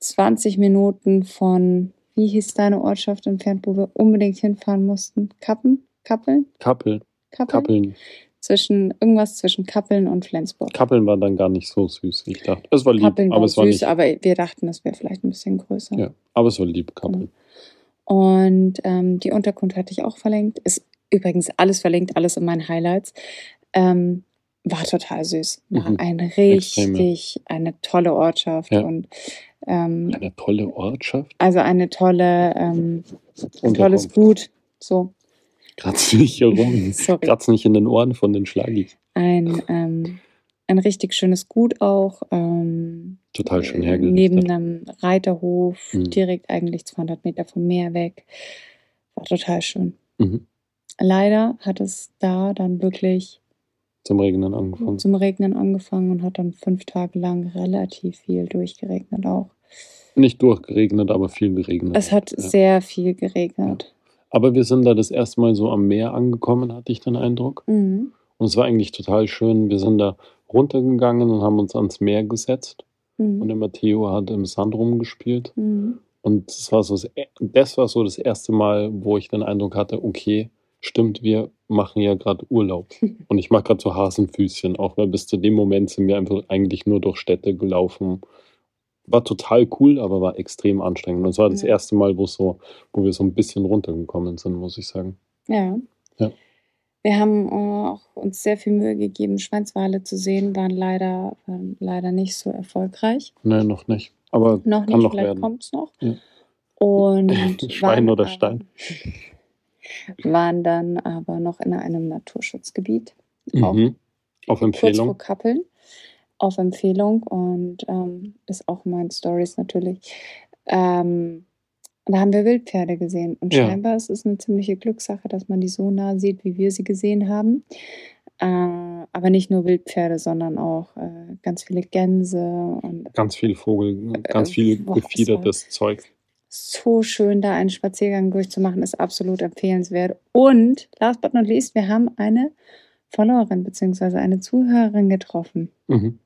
S2: 20 Minuten von, wie hieß deine Ortschaft entfernt, wo wir unbedingt hinfahren mussten? Kappen? Kappeln?
S1: Kappeln.
S2: Kappeln?
S1: Kappeln.
S2: Zwischen, irgendwas zwischen Kappeln und Flensburg.
S1: Kappeln war dann gar nicht so süß, wie ich dachte. Es war lieb,
S2: Kappeln
S1: aber
S2: war
S1: es war
S2: süß,
S1: nicht.
S2: aber wir dachten, es wäre vielleicht ein bisschen größer.
S1: Ja, aber es war lieb, Kappeln.
S2: Und ähm, die Unterkunft hatte ich auch verlinkt. Ist übrigens alles verlinkt, alles in meinen Highlights. Ähm, war total süß. War
S1: Mhm.
S2: ein richtig, eine tolle Ortschaft
S1: Ja.
S2: und ähm,
S1: Eine tolle Ortschaft.
S2: Also eine tolle, ähm, ein tolles. Gut. So,
S1: Kratz nicht hier rum.
S2: Sorry.
S1: Kratz nicht in den Ohren von den Schlagis.
S2: ein, ähm, ein richtig schönes Gut auch. Ähm,
S1: Total schön
S2: äh,
S1: hergerichtet.
S2: Neben einem Reiterhof,
S1: Mhm.
S2: direkt eigentlich 200 Meter vom Meer weg. War total schön.
S1: Mhm.
S2: Leider hat es da dann wirklich
S1: Zum Regnen angefangen.
S2: zum Regnen angefangen und hat dann fünf Tage lang relativ viel durchgeregnet auch.
S1: Nicht durchgeregnet, aber viel geregnet.
S2: Es hat
S1: ja.
S2: sehr viel geregnet.
S1: Aber wir sind da das erste Mal so am Meer angekommen, hatte ich den Eindruck.
S2: Mhm.
S1: Und es war eigentlich total schön. Wir sind da runtergegangen und haben uns ans Meer gesetzt. Und
S2: Mhm.
S1: der Matteo hat im Sand rumgespielt.
S2: Mhm.
S1: Und das war so das, e- das war so das erste Mal, wo ich den Eindruck hatte, okay, stimmt, wir machen ja gerade Urlaub. Und ich mache gerade so Hasenfüßchen, auch weil bis zu dem Moment sind wir einfach eigentlich nur durch Städte gelaufen. War total cool, aber war extrem anstrengend. Und es war das
S2: Ja.
S1: erste Mal, wo, so, wo wir so ein bisschen runtergekommen sind, muss ich sagen.
S2: Ja.
S1: Ja.
S2: Wir haben äh, auch uns sehr viel Mühe gegeben, Schweinswale zu sehen, waren leider, waren leider nicht so erfolgreich.
S1: Nein, noch nicht. Aber
S2: Noch
S1: kann
S2: nicht,
S1: noch
S2: vielleicht kommt es noch.
S1: Ja.
S2: Und
S1: Schwein
S2: waren
S1: oder Stein?
S2: Waren dann aber noch in einem Naturschutzgebiet. Auch
S1: Mhm. Auf
S2: kurz vor
S1: Empfehlung.
S2: Kappeln. Auf Empfehlung und ähm, ist auch in meinen Stories natürlich. Ähm, da haben wir Wildpferde gesehen. Und
S1: Ja.
S2: scheinbar ist es eine ziemliche Glückssache, dass man die so nah sieht, wie wir sie gesehen haben. Äh, aber nicht nur Wildpferde, sondern auch äh, ganz viele Gänse und
S1: Ganz viel Vogel, ganz
S2: Äh,
S1: viel
S2: boah,
S1: gefiedertes Zeug.
S2: so schön, da einen Spaziergang durchzumachen, ist absolut empfehlenswert. Und last but not least, wir haben eine Followerin bzw. eine Zuhörerin getroffen.
S1: Mhm.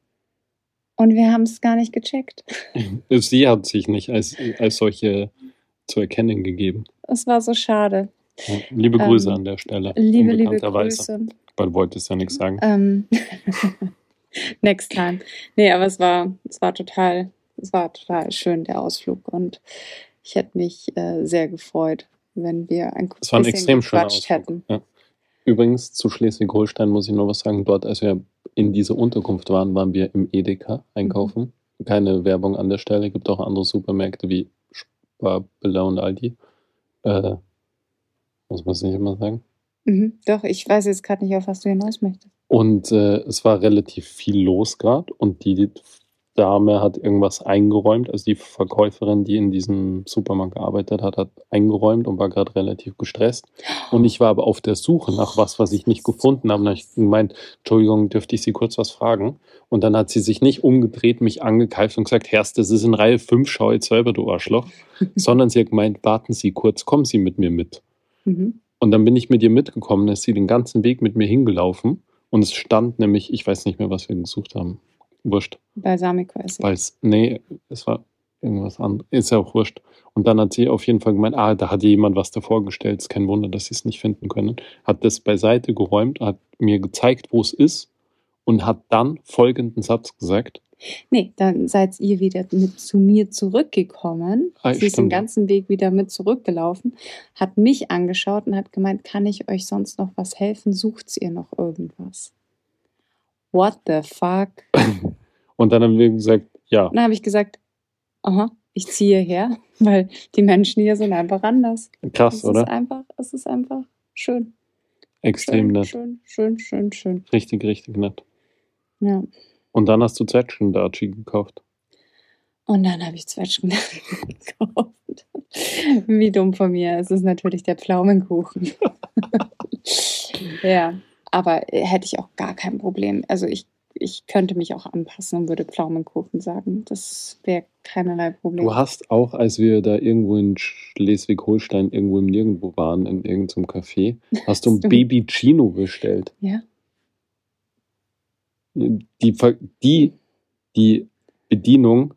S2: Und wir haben es gar nicht gecheckt.
S1: Sie hat sich nicht als, als solche zu erkennen gegeben.
S2: Es war so schade.
S1: Ja, liebe Grüße
S2: Ähm,
S1: an der Stelle.
S2: Liebe, liebe. Grüße.
S1: Weil du wolltest ja nichts sagen.
S2: Ähm, next time. Nee, aber es war, es war total, es war total schön, der Ausflug. Und ich hätte mich äh, sehr gefreut, wenn wir ein
S1: Es war ein
S2: bisschen
S1: extrem
S2: gequatscht hätten.
S1: Ja. Übrigens zu Schleswig-Holstein muss ich noch was sagen. Dort, als wir in dieser Unterkunft waren, waren wir im Edeka einkaufen.
S2: Mhm.
S1: Keine Werbung an der Stelle. Gibt auch andere Supermärkte wie Sparbilla und Aldi. Äh, muss man es nicht immer sagen.
S2: Mhm. Doch, ich weiß jetzt gerade nicht, auf was du hinaus möchtest.
S1: Und äh, es war relativ viel los gerade und die Dame hat irgendwas eingeräumt. Also die Verkäuferin, die in diesem Supermarkt gearbeitet hat, hat eingeräumt und war gerade relativ gestresst. Und ich war aber auf der Suche nach was, was ich nicht gefunden habe. Und dann habe ich gemeint, Entschuldigung, dürfte ich Sie kurz was fragen? Und dann hat sie sich nicht umgedreht, mich angekeift und gesagt, Herrst, das ist in Reihe 5, schau jetzt selber, du Arschloch. Sondern sie hat gemeint, warten Sie kurz, kommen Sie mit mir mit.
S2: Mhm.
S1: Und dann bin ich mit ihr mitgekommen, dann ist sie den ganzen Weg mit mir hingelaufen. Und es stand nämlich, ich weiß nicht mehr, was wir gesucht haben. Wurscht.
S2: Balsamico-Essig.
S1: Weil es, nee, es war irgendwas anderes. Ist ja auch wurscht. Und dann hat sie auf jeden Fall gemeint, ah, da hat jemand was davor gestellt. Ist kein Wunder, dass sie es nicht finden können. Hat das beiseite geräumt, hat mir gezeigt, wo es ist und hat dann folgenden Satz gesagt.
S2: Nee, dann seid ihr wieder mit zu mir zurückgekommen.
S1: Ah,
S2: Sie ist den ganzen Weg wieder mit zurückgelaufen, hat mich angeschaut und hat gemeint, kann ich euch sonst noch was helfen? Sucht ihr noch irgendwas? What the fuck?
S1: Und dann haben wir gesagt, ja,
S2: Und dann habe ich gesagt, aha, ich ziehe her, weil die Menschen hier sind einfach anders.
S1: krass,
S2: es
S1: oder?
S2: ist einfach, es ist einfach schön.
S1: Extrem
S2: schön,
S1: nett.
S2: schön, schön, schön, schön.
S1: Richtig, richtig nett.
S2: Ja.
S1: Und dann hast du Zwetschgen-Daci gekauft.
S2: Und dann habe ich Zwetschgen gekauft. Wie dumm von mir. Es ist natürlich der Pflaumenkuchen. ja, aber äh, hätte ich auch gar kein Problem. Also ich, ich könnte mich auch anpassen und würde Pflaumenkuchen sagen. Das wäre keinerlei Problem.
S1: Du hast auch, als wir da irgendwo in Schleswig-Holstein irgendwo im Nirgendwo waren, in irgendeinem Café, hast du ein Baby Chino bestellt.
S2: ja?
S1: Die, die, die Bedienung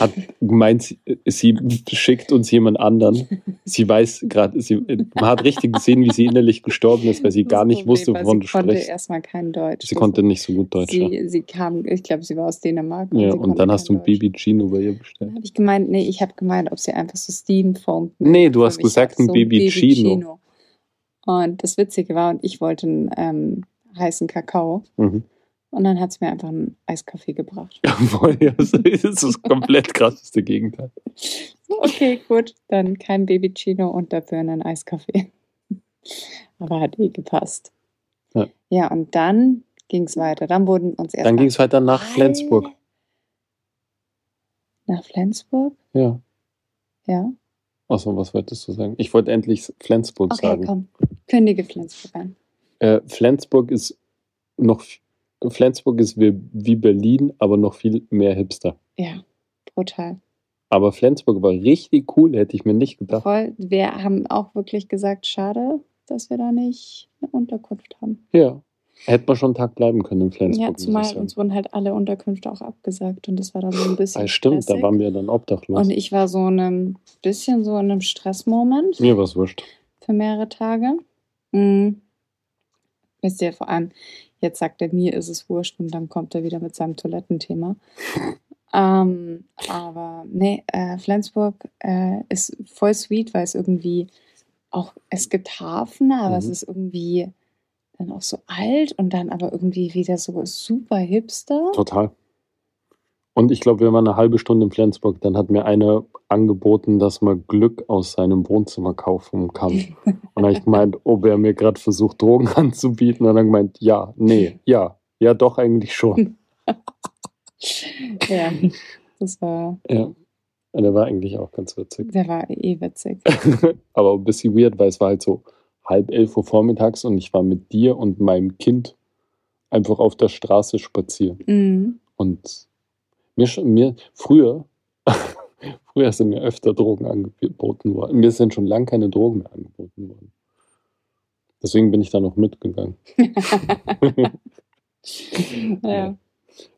S1: hat gemeint, sie- sie schickt uns jemand anderen. Sie weiß gerade, sie, man hat richtig gesehen, wie sie innerlich gestorben ist, weil sie
S2: Das
S1: gar nicht wusste, wovon
S2: sie
S1: du
S2: konnte
S1: sprichst.
S2: erstmal kein Deutsch.
S1: Sie konnte nicht so gut Deutsch. ja.
S2: sie, sie kam, ich glaube, sie war aus Dänemark.
S1: Ja,
S2: sie
S1: und
S2: konnte
S1: dann hast du ein
S2: Deutsch.
S1: Baby Chino bei ihr bestellt.
S2: habe ich gemeint, nee, ich habe gemeint, ob sie einfach so Steam Foam.
S1: Nee, du hast gesagt, ein
S2: so
S1: Baby Chino.
S2: Und das Witzige war, und ich wollte einen ähm, heißen Kakao.
S1: Mhm.
S2: Und dann hat sie mir einfach einen Eiskaffee gebracht.
S1: Das ist das komplett krasseste Gegenteil.
S2: Okay, gut, dann kein Baby Chino und dafür einen Eiskaffee. Aber hat eh gepasst.
S1: Ja.
S2: Ja, und dann ging es weiter. Dann wurden uns erst
S1: Dann ging es weiter nach Flensburg.
S2: Nach Flensburg?
S1: Ja.
S2: Ja.
S1: Achso, was wolltest du sagen? Ich wollte endlich Flensburg
S2: Okay,
S1: sagen.
S2: komm. Kündige Flensburg an.
S1: Äh, Flensburg ist noch Flensburg ist wie, wie Berlin, aber noch viel mehr Hipster.
S2: Ja, brutal.
S1: Aber Flensburg war richtig cool, hätte ich mir nicht gedacht.
S2: Voll. Wir haben auch wirklich gesagt, schade, dass wir da nicht eine Unterkunft haben.
S1: Ja. Hätte man schon einen Tag bleiben können in Flensburg.
S2: Ja, zumal uns wurden halt alle Unterkünfte auch abgesagt und das war dann so ein bisschen
S1: Ah, stimmt, da
S2: stressig.
S1: waren wir dann obdachlos.
S2: Und ich war so in einem bisschen so in einem Stressmoment
S1: Mir war es wurscht.
S2: für mehrere Tage. Mhm. Wisst ihr, vor allem, jetzt sagt er, mir ist es wurscht und dann kommt er wieder mit seinem Toilettenthema. ähm, aber nee, äh, Flensburg äh, ist voll sweet, weil es irgendwie auch, es gibt Hafen, aber es
S1: Mhm.
S2: ist irgendwie dann auch so alt und dann aber irgendwie wieder so super hipster.
S1: Total. Und ich glaube, wir waren eine halbe Stunde in Flensburg. Dann hat mir einer angeboten, dass man Glück aus seinem Wohnzimmer kaufen kann. Und habe ich gemeint, ob er mir gerade versucht, Drogen anzubieten. Und dann gemeint, ja, nee, ja, ja, doch eigentlich schon.
S2: ja, das war,
S1: Ja. Und der war eigentlich auch ganz witzig.
S2: der war eh witzig.
S1: Aber ein bisschen weird, weil es war halt so halb elf Uhr vormittags und ich war mit dir und meinem Kind einfach auf der Straße spazieren.
S2: Mhm.
S1: Und mir mir, früher, früher sind mir öfter Drogen angeboten worden. Mir sind schon lange keine Drogen mehr angeboten worden. Deswegen bin ich da noch mitgegangen.
S2: ja.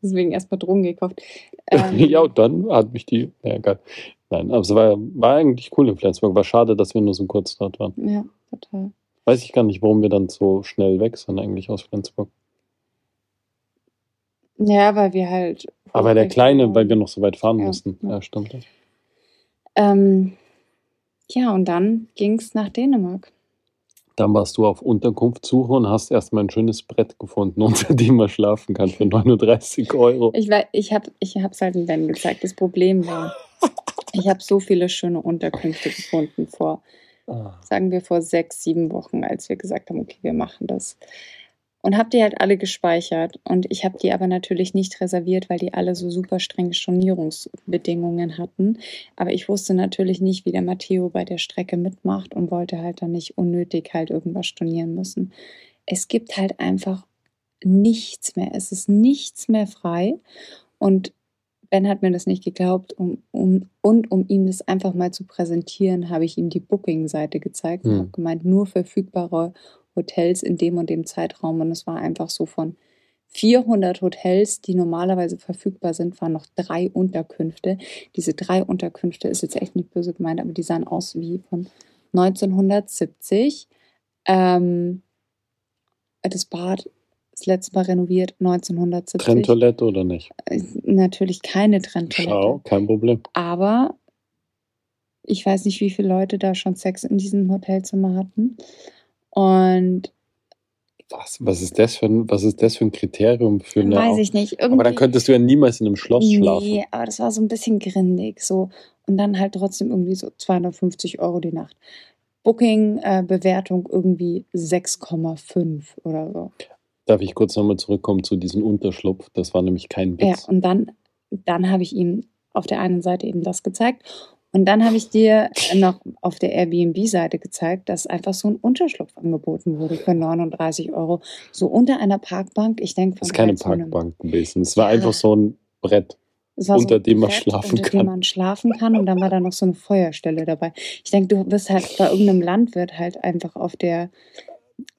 S2: Deswegen erstmal Drogen gekauft.
S1: Ähm, ja, und dann hat mich die. Ja, egal. Nein, aber es war, war eigentlich cool in Flensburg. War schade, dass wir nur so kurz dort waren.
S2: Ja, total.
S1: Weiß ich gar nicht, warum wir dann so schnell weg sind, eigentlich aus Flensburg.
S2: Ja, weil wir halt.
S1: Aber der Kleine, weil wir noch so weit fahren
S2: ja,
S1: mussten.
S2: Ja,
S1: ja stimmt.
S2: Ähm, ja, und dann ging es nach Dänemark.
S1: Dann warst du auf Unterkunftssuche und hast erstmal ein schönes Brett gefunden, unter dem man schlafen kann für 39 Euro.
S2: Ich, ich habe es ich halt dem Ben gezeigt. Das Problem war, ich habe so viele schöne Unterkünfte gefunden vor, ah. sagen wir vor sechs, sieben Wochen, als wir gesagt haben, okay, wir machen das und habe die halt alle gespeichert. Und ich habe die aber natürlich nicht reserviert, weil die alle so super strenge Stornierungsbedingungen hatten. Aber ich wusste natürlich nicht, wie der Matteo bei der Strecke mitmacht und wollte halt dann nicht unnötig halt irgendwas stornieren müssen. Es gibt halt einfach nichts mehr. Es ist nichts mehr frei. Und Ben hat mir das nicht geglaubt. Um, um, und um ihm das einfach mal zu präsentieren, habe ich ihm die Booking-Seite gezeigt und hm. habe gemeint, nur verfügbare Hotels in dem und dem Zeitraum. Und es war einfach so von 400 Hotels, die normalerweise verfügbar sind, waren noch drei Unterkünfte. Diese drei Unterkünfte ist jetzt echt nicht böse gemeint, aber die sahen aus wie von 1970. Ähm, das Bad das letzte Mal renoviert 1970.
S1: Trenntoilette oder nicht?
S2: Äh, natürlich keine Trenntoilette.
S1: Schau, kein Problem.
S2: Aber ich weiß nicht, wie viele Leute da schon Sex in diesem Hotelzimmer hatten. Und
S1: was, was, ist das für ein, was ist das für ein Kriterium für eine.
S2: Weiß ich nicht.
S1: Irgendwie, aber dann könntest du ja niemals in einem Schloss nee, schlafen. Nee,
S2: aber das war so ein bisschen grindig. So. Und dann halt trotzdem irgendwie so 250 Euro die Nacht. Booking-Bewertung äh, irgendwie 6,5 oder so.
S1: Darf ich kurz nochmal zurückkommen zu diesem Unterschlupf? Das war nämlich kein Witz.
S2: Ja, und dann, dann habe ich ihm auf der einen Seite eben das gezeigt und dann habe ich dir noch auf der Airbnb-Seite gezeigt, dass einfach so ein Unterschlupf angeboten wurde für 39 Euro. So unter einer Parkbank. Ich denke,
S1: Das ist keine Parkbank gewesen. Es war einfach so ein Brett. unter so dem man schlafen
S2: unter
S1: kann.
S2: dem man schlafen kann und dann war da noch so eine Feuerstelle dabei. Ich denke, du bist halt bei irgendeinem Landwirt halt einfach auf der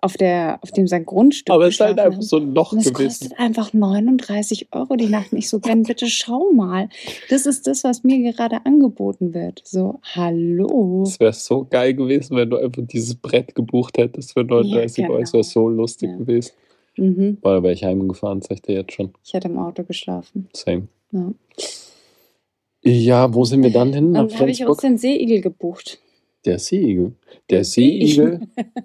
S2: auf, der, auf dem sein Grundstück.
S1: Aber es ist halt einfach so ein Loch
S2: und es gewesen. kostet einfach 39 Euro die Nacht. Nicht so, Ben, bitte schau mal. Das ist das, was mir gerade angeboten wird. So, hallo.
S1: Es wäre so geil gewesen, wenn du einfach dieses Brett gebucht hättest für 39 ja, genau. Euro. Es wäre so lustig ja. gewesen. Mhm. Weil wäre ich heimgefahren, sag ich dir jetzt schon.
S2: Ich hätte im Auto geschlafen.
S1: Same. Ja. Ja, wo sind wir dann hin?
S2: Dann habe ich uns den Seeigel gebucht.
S1: Der Seeigel. Der Seeigel.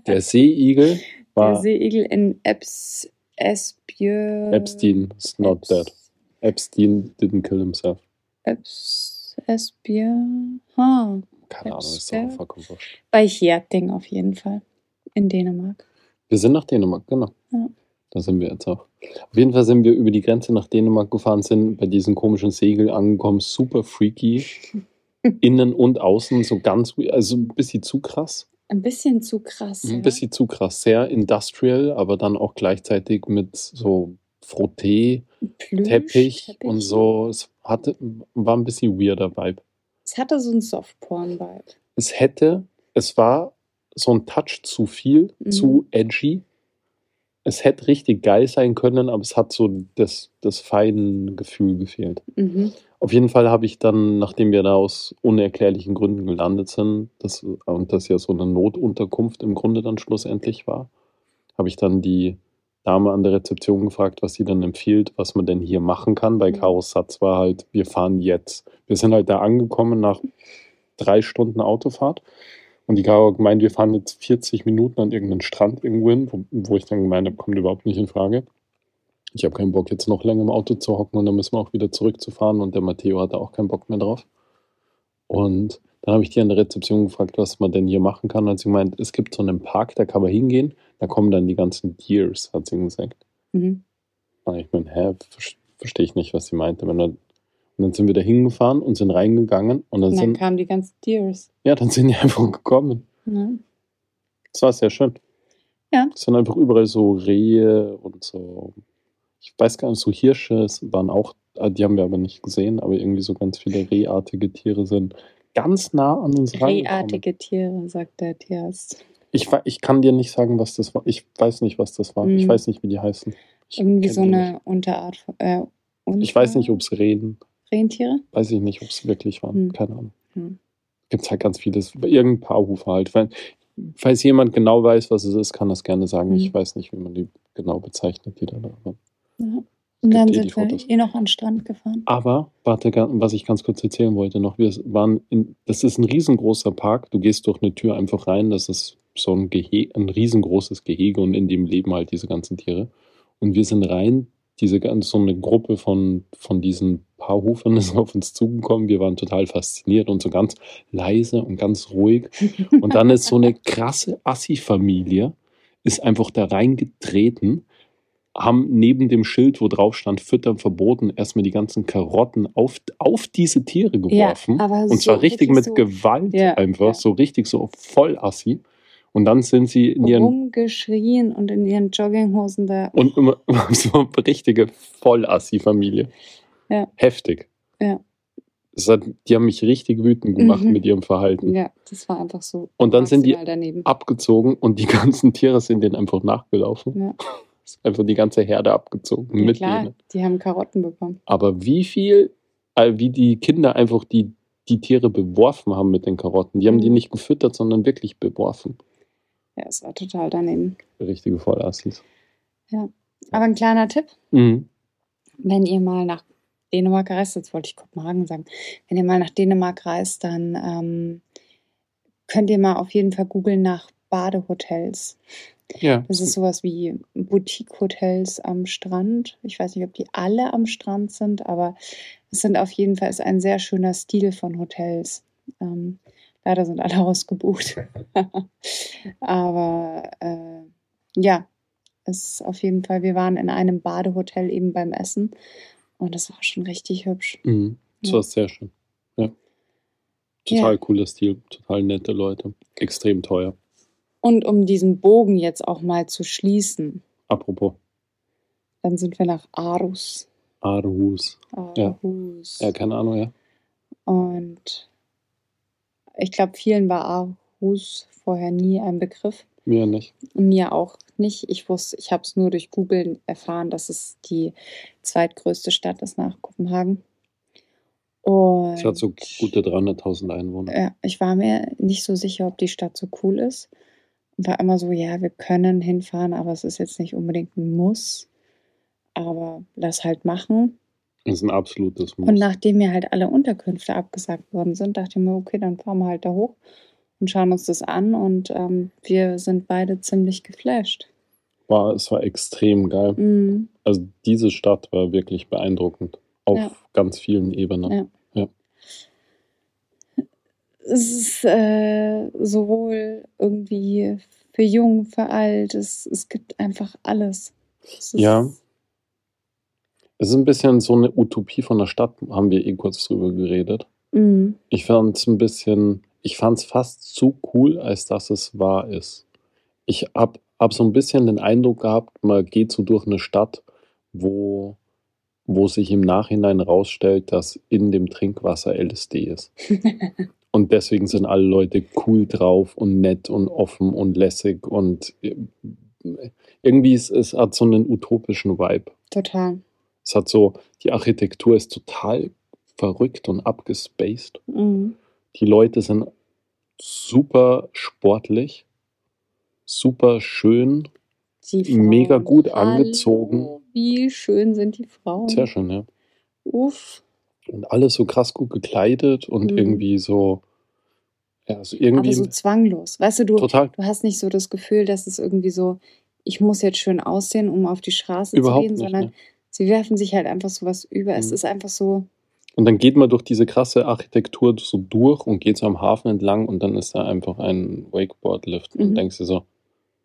S1: Der Seeigel war.
S2: Der Seeigel in Eps, Esbjörn.
S1: Epstein is not Eps, dead. Epstein didn't kill himself.
S2: Eps, Esbjörn. Huh.
S1: Keine Ahnung, ist doch vollkommen wurscht.
S2: Bei Hjerting auf jeden Fall. In Dänemark.
S1: Wir sind nach Dänemark, genau. Ja. Da sind wir jetzt auch. Auf jeden Fall sind wir über die Grenze nach Dänemark gefahren, sind bei diesem komischen Segel angekommen, super freaky. innen und außen so ganz, also ein bisschen zu krass.
S2: Ein bisschen zu krass.
S1: Ein bisschen zu krass. Sehr industrial, aber dann auch gleichzeitig mit so Frotté, Teppich, und so. Es hatte, war ein bisschen weirder Vibe.
S2: Es hatte so ein Softporn-Vibe.
S1: Es hätte, es war so ein Touch zu viel, mhm. zu edgy. Es hätte richtig geil sein können, aber es hat so das, das feine Gefühl gefehlt. Mhm. Auf jeden Fall habe ich dann, nachdem wir da aus unerklärlichen Gründen gelandet sind, das, und das ja so eine Notunterkunft im Grunde dann schlussendlich war, habe ich dann die Dame an der Rezeption gefragt, was sie dann empfiehlt, was man denn hier machen kann. Bei mhm. Chaos Satz war halt, wir fahren jetzt. Wir sind halt da angekommen nach drei Stunden Autofahrt. Und die Caro hat gemeint, wir fahren jetzt 40 Minuten an irgendeinen Strand irgendwo hin, wo, wo ich dann gemeint habe, kommt überhaupt nicht in Frage ich habe keinen Bock, jetzt noch länger im Auto zu hocken und dann müssen wir auch wieder zurückzufahren und der Matteo hatte auch keinen Bock mehr drauf. Und dann habe ich die an der Rezeption gefragt, was man denn hier machen kann. Und sie gemeint, es gibt so einen Park, da kann man hingehen, da kommen dann die ganzen Deers, hat sie gesagt. Mhm. Und ich meine, hä, verstehe ich nicht, was sie meinte. Und dann sind wir da hingefahren und sind reingegangen. Und dann,
S2: und
S1: dann sind,
S2: kamen die ganzen Deers.
S1: Ja, dann sind die einfach gekommen. Ja. Das war sehr schön.
S2: Ja.
S1: Es sind einfach überall so Rehe und so ich weiß gar nicht, so Hirsche waren auch, äh, die haben wir aber nicht gesehen, aber irgendwie so ganz viele rehartige Tiere sind ganz nah an uns
S2: ran. Rehartige Tiere, sagt der Tierarzt.
S1: Ich, ich kann dir nicht sagen, was das war. Ich weiß nicht, was das war. Mhm. Ich weiß nicht, wie die heißen. Ich
S2: irgendwie so eine Unterart, äh, Und
S1: Ich weiß nicht, ob es Rehen,
S2: Rentiere?
S1: weiß ich nicht, ob es wirklich waren.
S2: Hm.
S1: Keine Ahnung.
S2: Hm.
S1: Gibt es halt ganz vieles. Irgendein Paarhufer halt. Wenn, falls jemand genau weiß, was es ist, kann das gerne sagen.
S2: Hm.
S1: Ich weiß nicht, wie man die genau bezeichnet, die da waren.
S2: Ja. Und dann
S1: eh
S2: sind wir
S1: Fotos.
S2: eh noch an den Strand gefahren.
S1: Aber, warte, was ich ganz kurz erzählen wollte noch, wir waren in, das ist ein riesengroßer Park, du gehst durch eine Tür einfach rein, das ist so ein Gehege, ein riesengroßes Gehege und in dem leben halt diese ganzen Tiere. Und wir sind rein, diese so eine Gruppe von, von diesen Paarhufern ist auf uns zugekommen, wir waren total fasziniert und so ganz leise und ganz ruhig. Und dann ist so eine krasse Assi-Familie, ist einfach da reingetreten, haben neben dem Schild, wo drauf stand, Füttern verboten, erstmal die ganzen Karotten auf, auf diese Tiere geworfen.
S2: aber
S1: und
S2: so
S1: zwar richtig
S2: wirklich
S1: mit
S2: so
S1: Gewalt
S2: Ja,
S1: einfach,
S2: ja.
S1: so richtig so voll Assi. Und dann sind sie in ihren
S2: rumgeschrien und in ihren Jogginghosen da.
S1: und immer so eine richtige Vollassi-Familie.
S2: Ja.
S1: Heftig.
S2: Ja.
S1: Das hat, die haben mich richtig wütend gemacht
S2: Mhm.
S1: mit ihrem Verhalten.
S2: Ja, das war einfach so.
S1: Und dann sind die
S2: daneben.
S1: abgezogen und die ganzen Tiere sind denen einfach nachgelaufen.
S2: Ja.
S1: Ist einfach die ganze Herde abgezogen
S2: Ja,
S1: mit
S2: klar,
S1: denen.
S2: die haben Karotten bekommen.
S1: Aber wie viel, wie die Kinder einfach die, die Tiere beworfen haben mit den Karotten. Die haben
S2: Mhm.
S1: die nicht gefüttert, sondern wirklich beworfen.
S2: Ja, es war total daneben.
S1: Richtige Vollassis.
S2: Aber ein kleiner Tipp,
S1: Mhm.
S2: wenn ihr mal nach Dänemark reist, jetzt wollte ich Kopenhagen sagen, wenn ihr mal nach Dänemark reist, dann ähm, könnt ihr mal auf jeden Fall googeln nach Badehotels.
S1: Ja.
S2: Das ist sowas wie Boutique-Hotels am Strand. Ich weiß nicht, ob die alle am Strand sind, aber es sind auf jeden Fall ein sehr schöner Stil von Hotels. Ähm, leider sind alle ausgebucht. aber äh, ja, es ist auf jeden Fall, wir waren in einem Badehotel eben beim Essen und das war schon richtig hübsch.
S1: Mhm. Das
S2: Ja.
S1: war sehr schön. Ja. Total cooler Stil, total nette Leute. Extrem teuer.
S2: Und um diesen Bogen jetzt auch mal zu schließen,
S1: Apropos
S2: dann sind wir nach Aarhus.
S1: Aarhus. Ja.
S2: Aarhus.
S1: Ja, keine Ahnung, ja.
S2: Und ich glaube, vielen war Aarhus vorher nie ein Begriff.
S1: Mir nicht.
S2: Mir auch nicht. Ich wusste, ich habe es nur durch Googlen erfahren, dass es die zweitgrößte Stadt ist nach Kopenhagen. Und
S1: Es hat so gute 300.000 Einwohner.
S2: ja, ich war mir nicht so sicher, ob die Stadt so cool ist. War immer so, ja, wir können hinfahren, aber es ist jetzt nicht unbedingt ein Muss. Aber lass halt machen.
S1: Das ist ein absolutes Muss.
S2: Und nachdem mir halt alle Unterkünfte abgesagt worden sind, dachte ich mir, okay, dann fahren wir halt da hoch und schauen uns das an. Und ähm, wir sind beide ziemlich geflasht.
S1: war, es war extrem geil.
S2: Mhm.
S1: Also diese Stadt war wirklich beeindruckend. Auf
S2: Ja.
S1: ganz vielen Ebenen.
S2: Ja. Es ist äh, sowohl irgendwie für jung, für alt, es, es gibt einfach alles. Es
S1: Ja. Es ist ein bisschen so eine Utopie von der Stadt, haben wir eh kurz drüber geredet.
S2: Mhm.
S1: Ich fand es ein bisschen, ich fand es fast zu cool, als dass es wahr ist. Ich habe hab so ein bisschen den Eindruck gehabt, man geht so durch eine Stadt, wo, wo sich im Nachhinein rausstellt, dass in dem Trinkwasser LSD ist. Und deswegen sind alle Leute cool drauf und nett und offen und lässig und äh, irgendwie ist es hat so einen utopischen Vibe.
S2: Total.
S1: Es hat so, die Architektur ist total verrückt und abgespaced.
S2: Mhm.
S1: Die Leute sind super sportlich, super schön, Mega gut
S2: Hallo,
S1: angezogen.
S2: Wie schön sind die Frauen.
S1: sehr schön, ja.
S2: Uff.
S1: Und alles so krass gut gekleidet und
S2: Mhm.
S1: irgendwie so, ja, so
S2: Aber
S1: irgendwie
S2: so zwanglos. Weißt du, du,
S1: total,
S2: du hast nicht so das Gefühl, dass es irgendwie so, ich muss jetzt schön aussehen, um auf die Straße
S1: überhaupt
S2: zu gehen,
S1: nicht.
S2: sondern
S1: Ne?
S2: sie werfen sich halt einfach sowas über. Es
S1: Mhm.
S2: ist einfach so,
S1: Und dann geht man durch diese krasse Architektur so durch und geht so am Hafen entlang und dann ist da einfach ein Wakeboard-Lift. Und
S2: Mhm.
S1: denkst du so,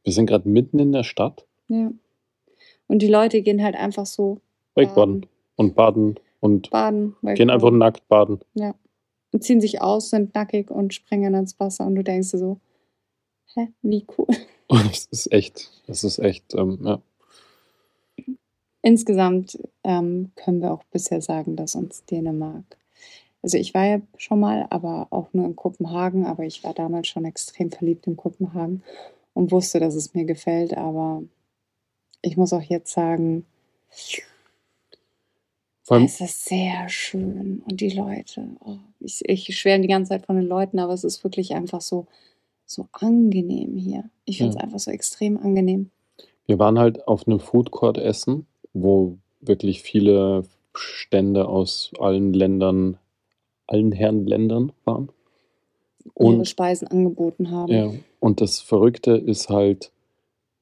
S1: wir sind gerade mitten in der Stadt,
S2: ja. Und die Leute gehen halt einfach so
S1: Wakeboarden und baden und
S2: baden,
S1: gehen einfach nackt baden.
S2: und ziehen sich aus, sind nackig und springen ins Wasser und du denkst dir so, hä, wie cool.
S1: Es ist echt, es ist echt, ähm, ja.
S2: Insgesamt ähm, können wir auch bisher sagen, dass uns Dänemark, also ich war ja schon mal, aber auch nur in Kopenhagen, aber ich war damals schon extrem verliebt in Kopenhagen und wusste, dass es mir gefällt, aber ich muss auch jetzt sagen,
S1: allem,
S2: Es ist sehr schön. Und die Leute, oh, ich, ich schwärme die ganze Zeit von den Leuten, aber es ist wirklich einfach so, so angenehm hier. Ich finde es
S1: Ja.
S2: einfach so extrem angenehm.
S1: wir waren halt auf einem Food Court essen, wo wirklich viele Stände aus allen Ländern, allen Herren Ländern waren.
S2: Und ihre Speisen angeboten haben.
S1: Ja, und das Verrückte ist halt,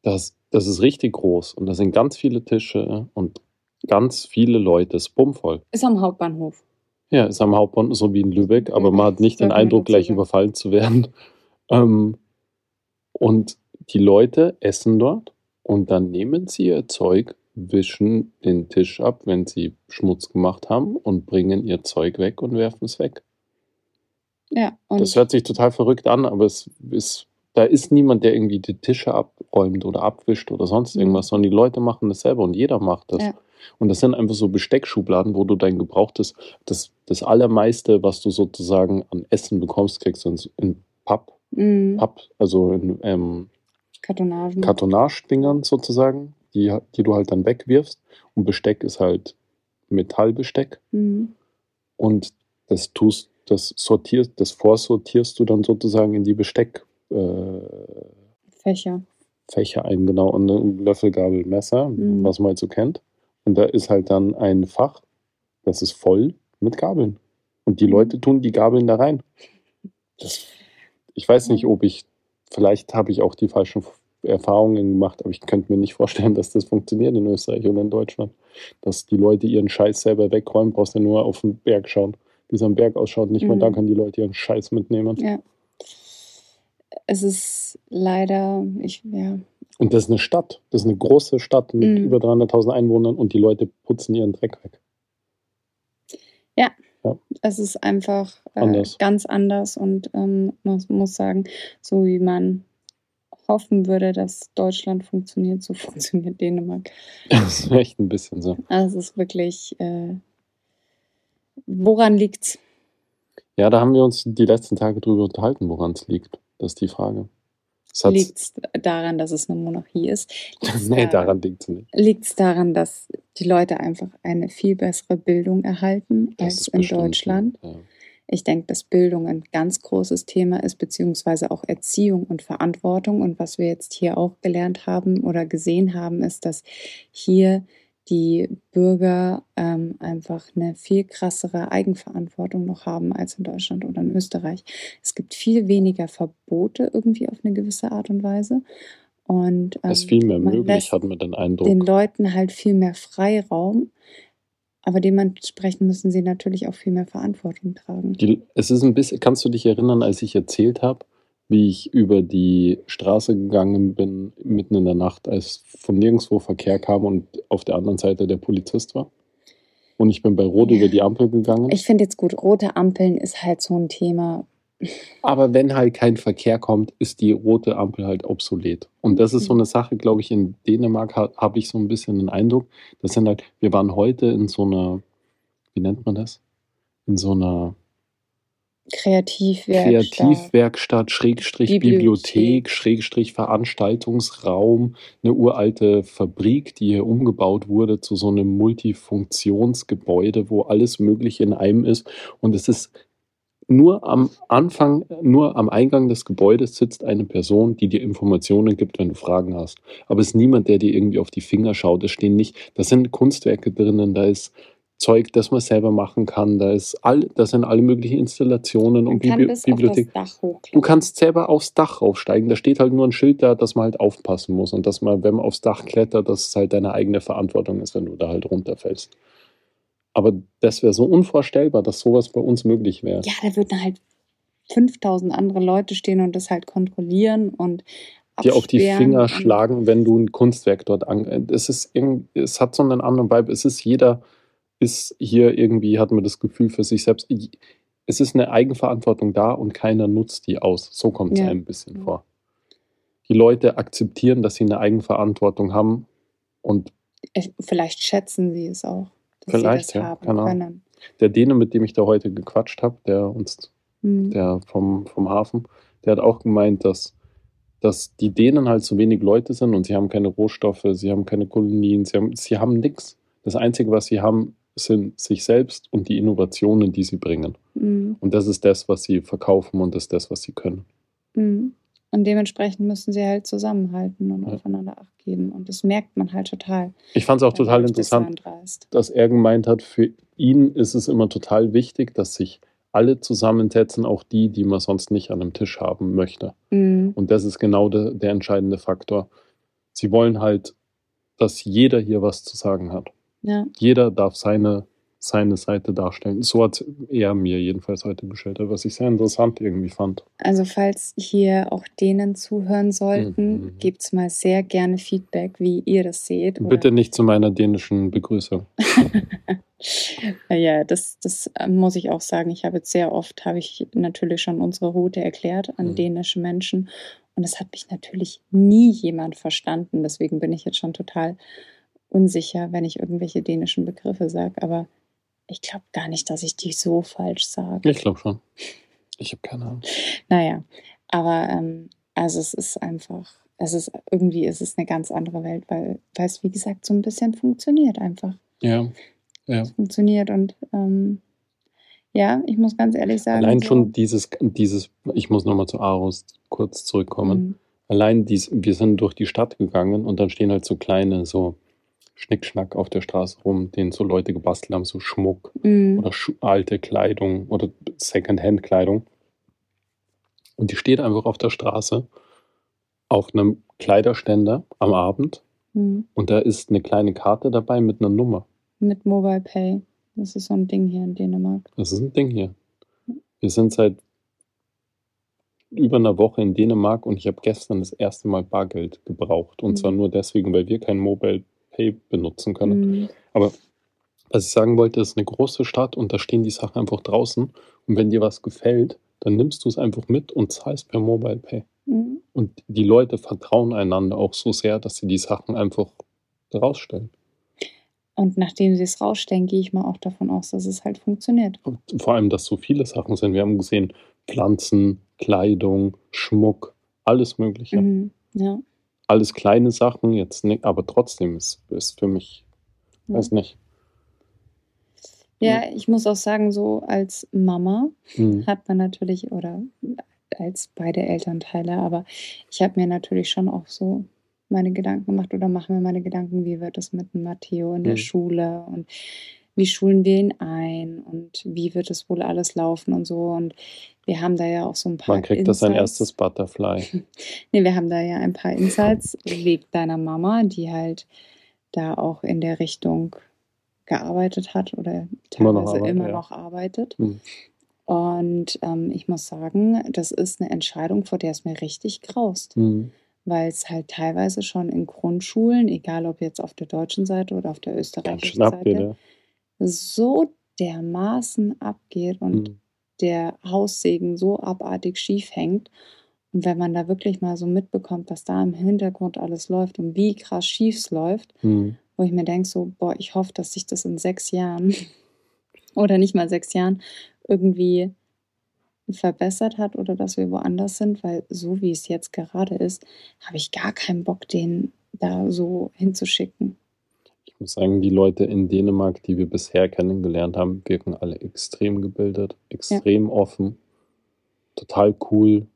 S1: dass das ist richtig groß und da sind ganz viele Tische und ganz viele Leute, es ist bummvoll.
S2: Ist am Hauptbahnhof.
S1: Ja, ist am Hauptbahnhof so wie in Lübeck, aber man hat nicht den Eindruck, gleich überfallen zu werden. Ähm, und die Leute essen dort und dann nehmen sie ihr Zeug, wischen den Tisch ab, wenn sie Schmutz gemacht haben und bringen ihr Zeug weg und werfen es weg.
S2: Ja,
S1: Das hört sich total verrückt an, aber es ist, da ist niemand, der irgendwie die Tische abräumt oder abwischt oder sonst
S2: Mhm.
S1: irgendwas, sondern die Leute machen das selber und jeder macht das.
S2: Ja.
S1: Und das sind einfach so Besteckschubladen, wo du dein gebrauchtes, das, das Allermeiste, was du sozusagen an Essen bekommst, kriegst du in, Papp,
S2: mh,
S1: Papp, also in ähm,
S2: Kartonagen.
S1: Kartonagedingern sozusagen, die, die du halt dann wegwirfst. Und Besteck ist halt Metallbesteck.
S2: Mhm.
S1: Und das tust, das sortierst, das vorsortierst du dann sozusagen in die Besteckfächer äh,
S2: Fächer.
S1: Fächer ein, genau, und ein Löffel, Gabel, Messer,
S2: Mhm.
S1: was man halt so kennt. Und da ist halt dann ein Fach, das ist voll mit Gabeln. Und die
S2: Mhm.
S1: Leute tun die Gabeln da rein. Das, ich weiß nicht, ob ich, vielleicht habe ich auch die falschen Erfahrungen gemacht, aber ich könnte mir nicht vorstellen, dass das funktioniert in Österreich oder in Deutschland. Dass die Leute ihren Scheiß selber wegräumen, brauchst du nur auf den Berg schauen. Wie es am Berg ausschaut, nicht mal
S2: Mhm.
S1: da können die Leute ihren Scheiß mitnehmen.
S2: Ja. Es ist leider, ich, ja,
S1: Und das ist eine Stadt. Das ist eine große Stadt mit
S2: Mhm.
S1: über 300.000 Einwohnern und die Leute putzen ihren Dreck weg.
S2: es ist einfach äh,
S1: Anders.
S2: ganz anders und ähm, man muss sagen, so wie man hoffen würde, dass Deutschland funktioniert, so funktioniert Dänemark.
S1: Das ist echt ein bisschen so.
S2: Also es ist wirklich, äh, woran liegt's?
S1: Ja, da haben wir uns die letzten Tage drüber unterhalten, woran es liegt. Das ist die Frage.
S2: Liegt es daran, dass es eine Monarchie ist? Liegt's
S1: nee, daran liegt es nicht.
S2: Liegt es daran, dass die Leute einfach eine viel bessere Bildung erhalten
S1: Das
S2: als in
S1: bestimmt.
S2: Deutschland?
S1: Ja.
S2: Ich denke, dass Bildung ein ganz großes Thema ist, beziehungsweise auch Erziehung und Verantwortung. Und was wir jetzt hier auch gelernt haben oder gesehen haben, ist, dass hier die Bürger ähm, einfach eine viel krassere Eigenverantwortung noch haben als in Deutschland oder in Österreich. Es gibt viel weniger Verbote irgendwie auf eine gewisse Art und Weise. Und
S1: Es ist
S2: ähm,
S1: viel mehr möglich, hat man den Eindruck.
S2: den Leuten halt viel mehr Freiraum. Aber dementsprechend müssen sie natürlich auch viel mehr Verantwortung tragen.
S1: Die, es ist ein bisschen, kannst du dich erinnern, als ich erzählt habe, wie ich über die Straße gegangen bin, mitten in der Nacht, als von nirgendwo Verkehr kam und auf der anderen Seite der Polizist war? Und ich bin bei Rot über die Ampel gegangen.
S2: Ich finde jetzt gut, rote Ampeln ist halt so ein Thema.
S1: Aber wenn halt kein Verkehr kommt, ist die rote Ampel halt obsolet. Und das ist so eine Sache, glaube ich, in Dänemark ha, habe ich so ein bisschen den Eindruck, das sind halt, wir waren heute in so einer, wie nennt man das? In so einer
S2: Kreativwerkstatt.
S1: Kreativwerkstatt, Schrägstrich
S2: Bibliothek.
S1: Bibliothek, Schrägstrich Veranstaltungsraum, eine uralte Fabrik, die hier umgebaut wurde zu so einem Multifunktionsgebäude, wo alles Mögliche in einem ist. Und es ist nur am Anfang, nur am Eingang des Gebäudes sitzt eine Person, die dir Informationen gibt, wenn du Fragen hast. Aber es ist niemand, der dir irgendwie auf die Finger schaut. Es stehen nicht, da sind Kunstwerke drinnen, da ist Zeug, das man selber machen kann, da ist all, das sind alle möglichen Installationen
S2: Man
S1: und Bibli Bibliothek. Du kannst selber aufs Dach raufsteigen. Da steht halt nur ein Schild da, dass man halt aufpassen muss und dass man, wenn man aufs Dach klettert, dass es halt deine eigene Verantwortung ist, wenn du da halt runterfällst. Aber das wäre so unvorstellbar, dass sowas bei uns möglich wäre.
S2: Ja, da würden halt 5000 andere Leute stehen und das halt kontrollieren und
S1: dir auf die Finger schlagen, wenn du ein Kunstwerk dort an. Es ist irgend, es hat so einen anderen Vibe. Es ist jeder ist hier irgendwie hat man das Gefühl für sich selbst. Es ist eine Eigenverantwortung da und keiner nutzt die aus. So kommt es
S2: Ja.
S1: einem ein bisschen
S2: Ja.
S1: vor. Die Leute akzeptieren, dass sie eine Eigenverantwortung haben und
S2: Ich- Vielleicht schätzen sie es auch, dass
S1: Vielleicht,
S2: sie das
S1: ja,
S2: haben
S1: keine Ahnung.
S2: können.
S1: der Däne, mit dem ich da heute gequatscht habe, der uns
S2: Hm.
S1: der vom, vom Hafen, der hat auch gemeint, dass, dass die Dänen halt so wenig Leute sind und sie haben keine Rohstoffe, sie haben keine Kolonien, sie haben, sie haben nichts. Das Einzige, was sie haben, sind sich selbst und die Innovationen, die sie bringen.
S2: Mhm.
S1: Und das ist das, was sie verkaufen und das ist das, was sie können.
S2: Mhm. Und dementsprechend müssen sie halt zusammenhalten und
S1: Ja.
S2: aufeinander Acht geben. Und das merkt man halt total.
S1: Ich fand es auch total
S2: das
S1: interessant,
S2: andreist.
S1: dass er gemeint hat, für ihn ist es immer total wichtig, dass sich alle zusammensetzen, auch die, die man sonst nicht an einem Tisch haben möchte.
S2: Mhm.
S1: Und das ist genau der, der entscheidende Faktor. Sie wollen halt, dass jeder hier was zu sagen hat.
S2: Ja.
S1: Jeder darf seine, seine Seite darstellen. So hat er mir jedenfalls heute geschildert, was ich sehr interessant irgendwie fand.
S2: Also falls hier auch denen zuhören sollten,
S1: Mhm.
S2: gibt's mal sehr gerne Feedback, wie ihr das seht.
S1: Bitte nicht zu meiner dänischen Begrüßung.
S2: Ja, das, das äh, muss ich auch sagen. Ich habe jetzt sehr oft, habe ich natürlich schon unsere Route erklärt an
S1: Mhm.
S2: dänische Menschen. Und es hat mich natürlich nie jemand verstanden. Deswegen bin ich jetzt schon total unsicher, wenn ich irgendwelche dänischen Begriffe sage. Aber ich glaube gar nicht, dass ich die so falsch sage.
S1: Ich glaube schon. Ich habe keine Ahnung.
S2: Naja, aber ähm, also es ist einfach, es ist irgendwie ist es eine ganz andere Welt, weil, es, wie gesagt, so ein bisschen funktioniert einfach.
S1: Ja, ja.
S2: Funktioniert und ähm, ja, ich muss ganz ehrlich sagen.
S1: Allein
S2: so,
S1: schon dieses, dieses, ich muss nochmal zu Aros kurz zurückkommen.
S2: Mhm.
S1: Allein dies, wir sind durch die Stadt gegangen und dann stehen halt so kleine, so Schnickschnack auf der Straße rum, den so Leute gebastelt haben, so Schmuck
S2: Mhm.
S1: oder alte Kleidung oder Secondhand-Kleidung. Und die steht einfach auf der Straße auf einem Kleiderständer am Abend
S2: Mhm.
S1: und da ist eine kleine Karte dabei mit einer Nummer.
S2: Mit Mobile Pay. Das ist so ein Ding hier in Dänemark.
S1: Das ist ein Ding hier. Wir sind seit über einer Woche in Dänemark und ich habe gestern das erste Mal Bargeld gebraucht. Und
S2: Mhm.
S1: zwar nur deswegen, weil wir kein Mobile Pay benutzen können.
S2: Mhm.
S1: Aber was ich sagen wollte, ist eine große Stadt und da stehen die Sachen einfach draußen. Und wenn dir was gefällt, dann nimmst du es einfach mit und zahlst per Mobile Pay.
S2: Mhm.
S1: Und die Leute vertrauen einander auch so sehr, dass sie die Sachen einfach rausstellen.
S2: Und nachdem sie es rausstellen, gehe ich mal auch davon aus, dass es halt funktioniert.
S1: Und vor allem, dass so viele Sachen sind. Wir haben gesehen, Pflanzen, Kleidung, Schmuck, alles Mögliche.
S2: Mhm. Ja.
S1: Alles kleine Sachen, jetzt nicht, aber trotzdem ist, ist für mich,
S2: Ja.
S1: weiß nicht.
S2: ja, ich muss auch sagen, so als Mama
S1: Mhm.
S2: hat man natürlich, oder als beide Elternteile, aber ich habe mir natürlich schon auch so meine Gedanken gemacht oder mache mir meine Gedanken, wie wird es mit Matteo in der
S1: Mhm.
S2: Schule und wie schulen wir ihn ein und wie wird es wohl alles laufen und so. Und wir haben da ja auch so ein paar
S1: Man kriegt das sein
S2: Insights.
S1: erstes Butterfly.
S2: Nee, wir haben da ja ein paar Insights wegen deiner Mama, die halt da auch in der Richtung gearbeitet hat oder
S1: Immer noch
S2: teilweise immer
S1: ja.
S2: noch arbeitet.
S1: Mhm.
S2: Und ähm, ich muss sagen, das ist eine Entscheidung, vor der es mir richtig graust,
S1: Mhm.
S2: weil es halt teilweise schon in Grundschulen, egal ob jetzt auf der deutschen Seite oder auf der österreichischen
S1: abgeht,
S2: Seite,
S1: ja.
S2: so dermaßen abgeht und
S1: Mhm.
S2: Der Haussegen so abartig schief hängt. Und wenn man da wirklich mal so mitbekommt, was da im Hintergrund alles läuft und wie krass schief es läuft,
S1: Mhm.
S2: wo ich mir denke, so, boah, ich hoffe, dass sich das in sechs Jahren oder nicht mal sechs Jahren irgendwie verbessert hat oder dass wir woanders sind, weil so wie es jetzt gerade ist, habe ich gar keinen Bock, den da so hinzuschicken.
S1: Ich muss sagen, die Leute in Dänemark, die wir bisher kennengelernt haben, wirken alle extrem gebildet, extrem offen, total cool,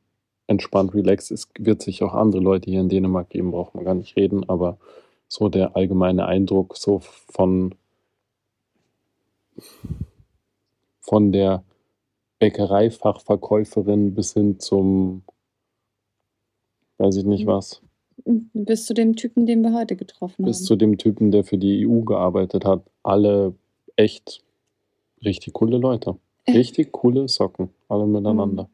S1: entspannt, relaxed. Es wird sich auch andere Leute hier in Dänemark geben, braucht man gar nicht reden, aber so der allgemeine Eindruck so von, von der Bäckereifachverkäuferin bis hin zum, weiß ich nicht
S2: Mhm.
S1: was,
S2: Bis zu dem Typen, den wir heute getroffen
S1: bis
S2: haben.
S1: zu dem Typen, der für die EU gearbeitet hat. Alle echt richtig coole Leute. Richtig coole Socken, alle miteinander.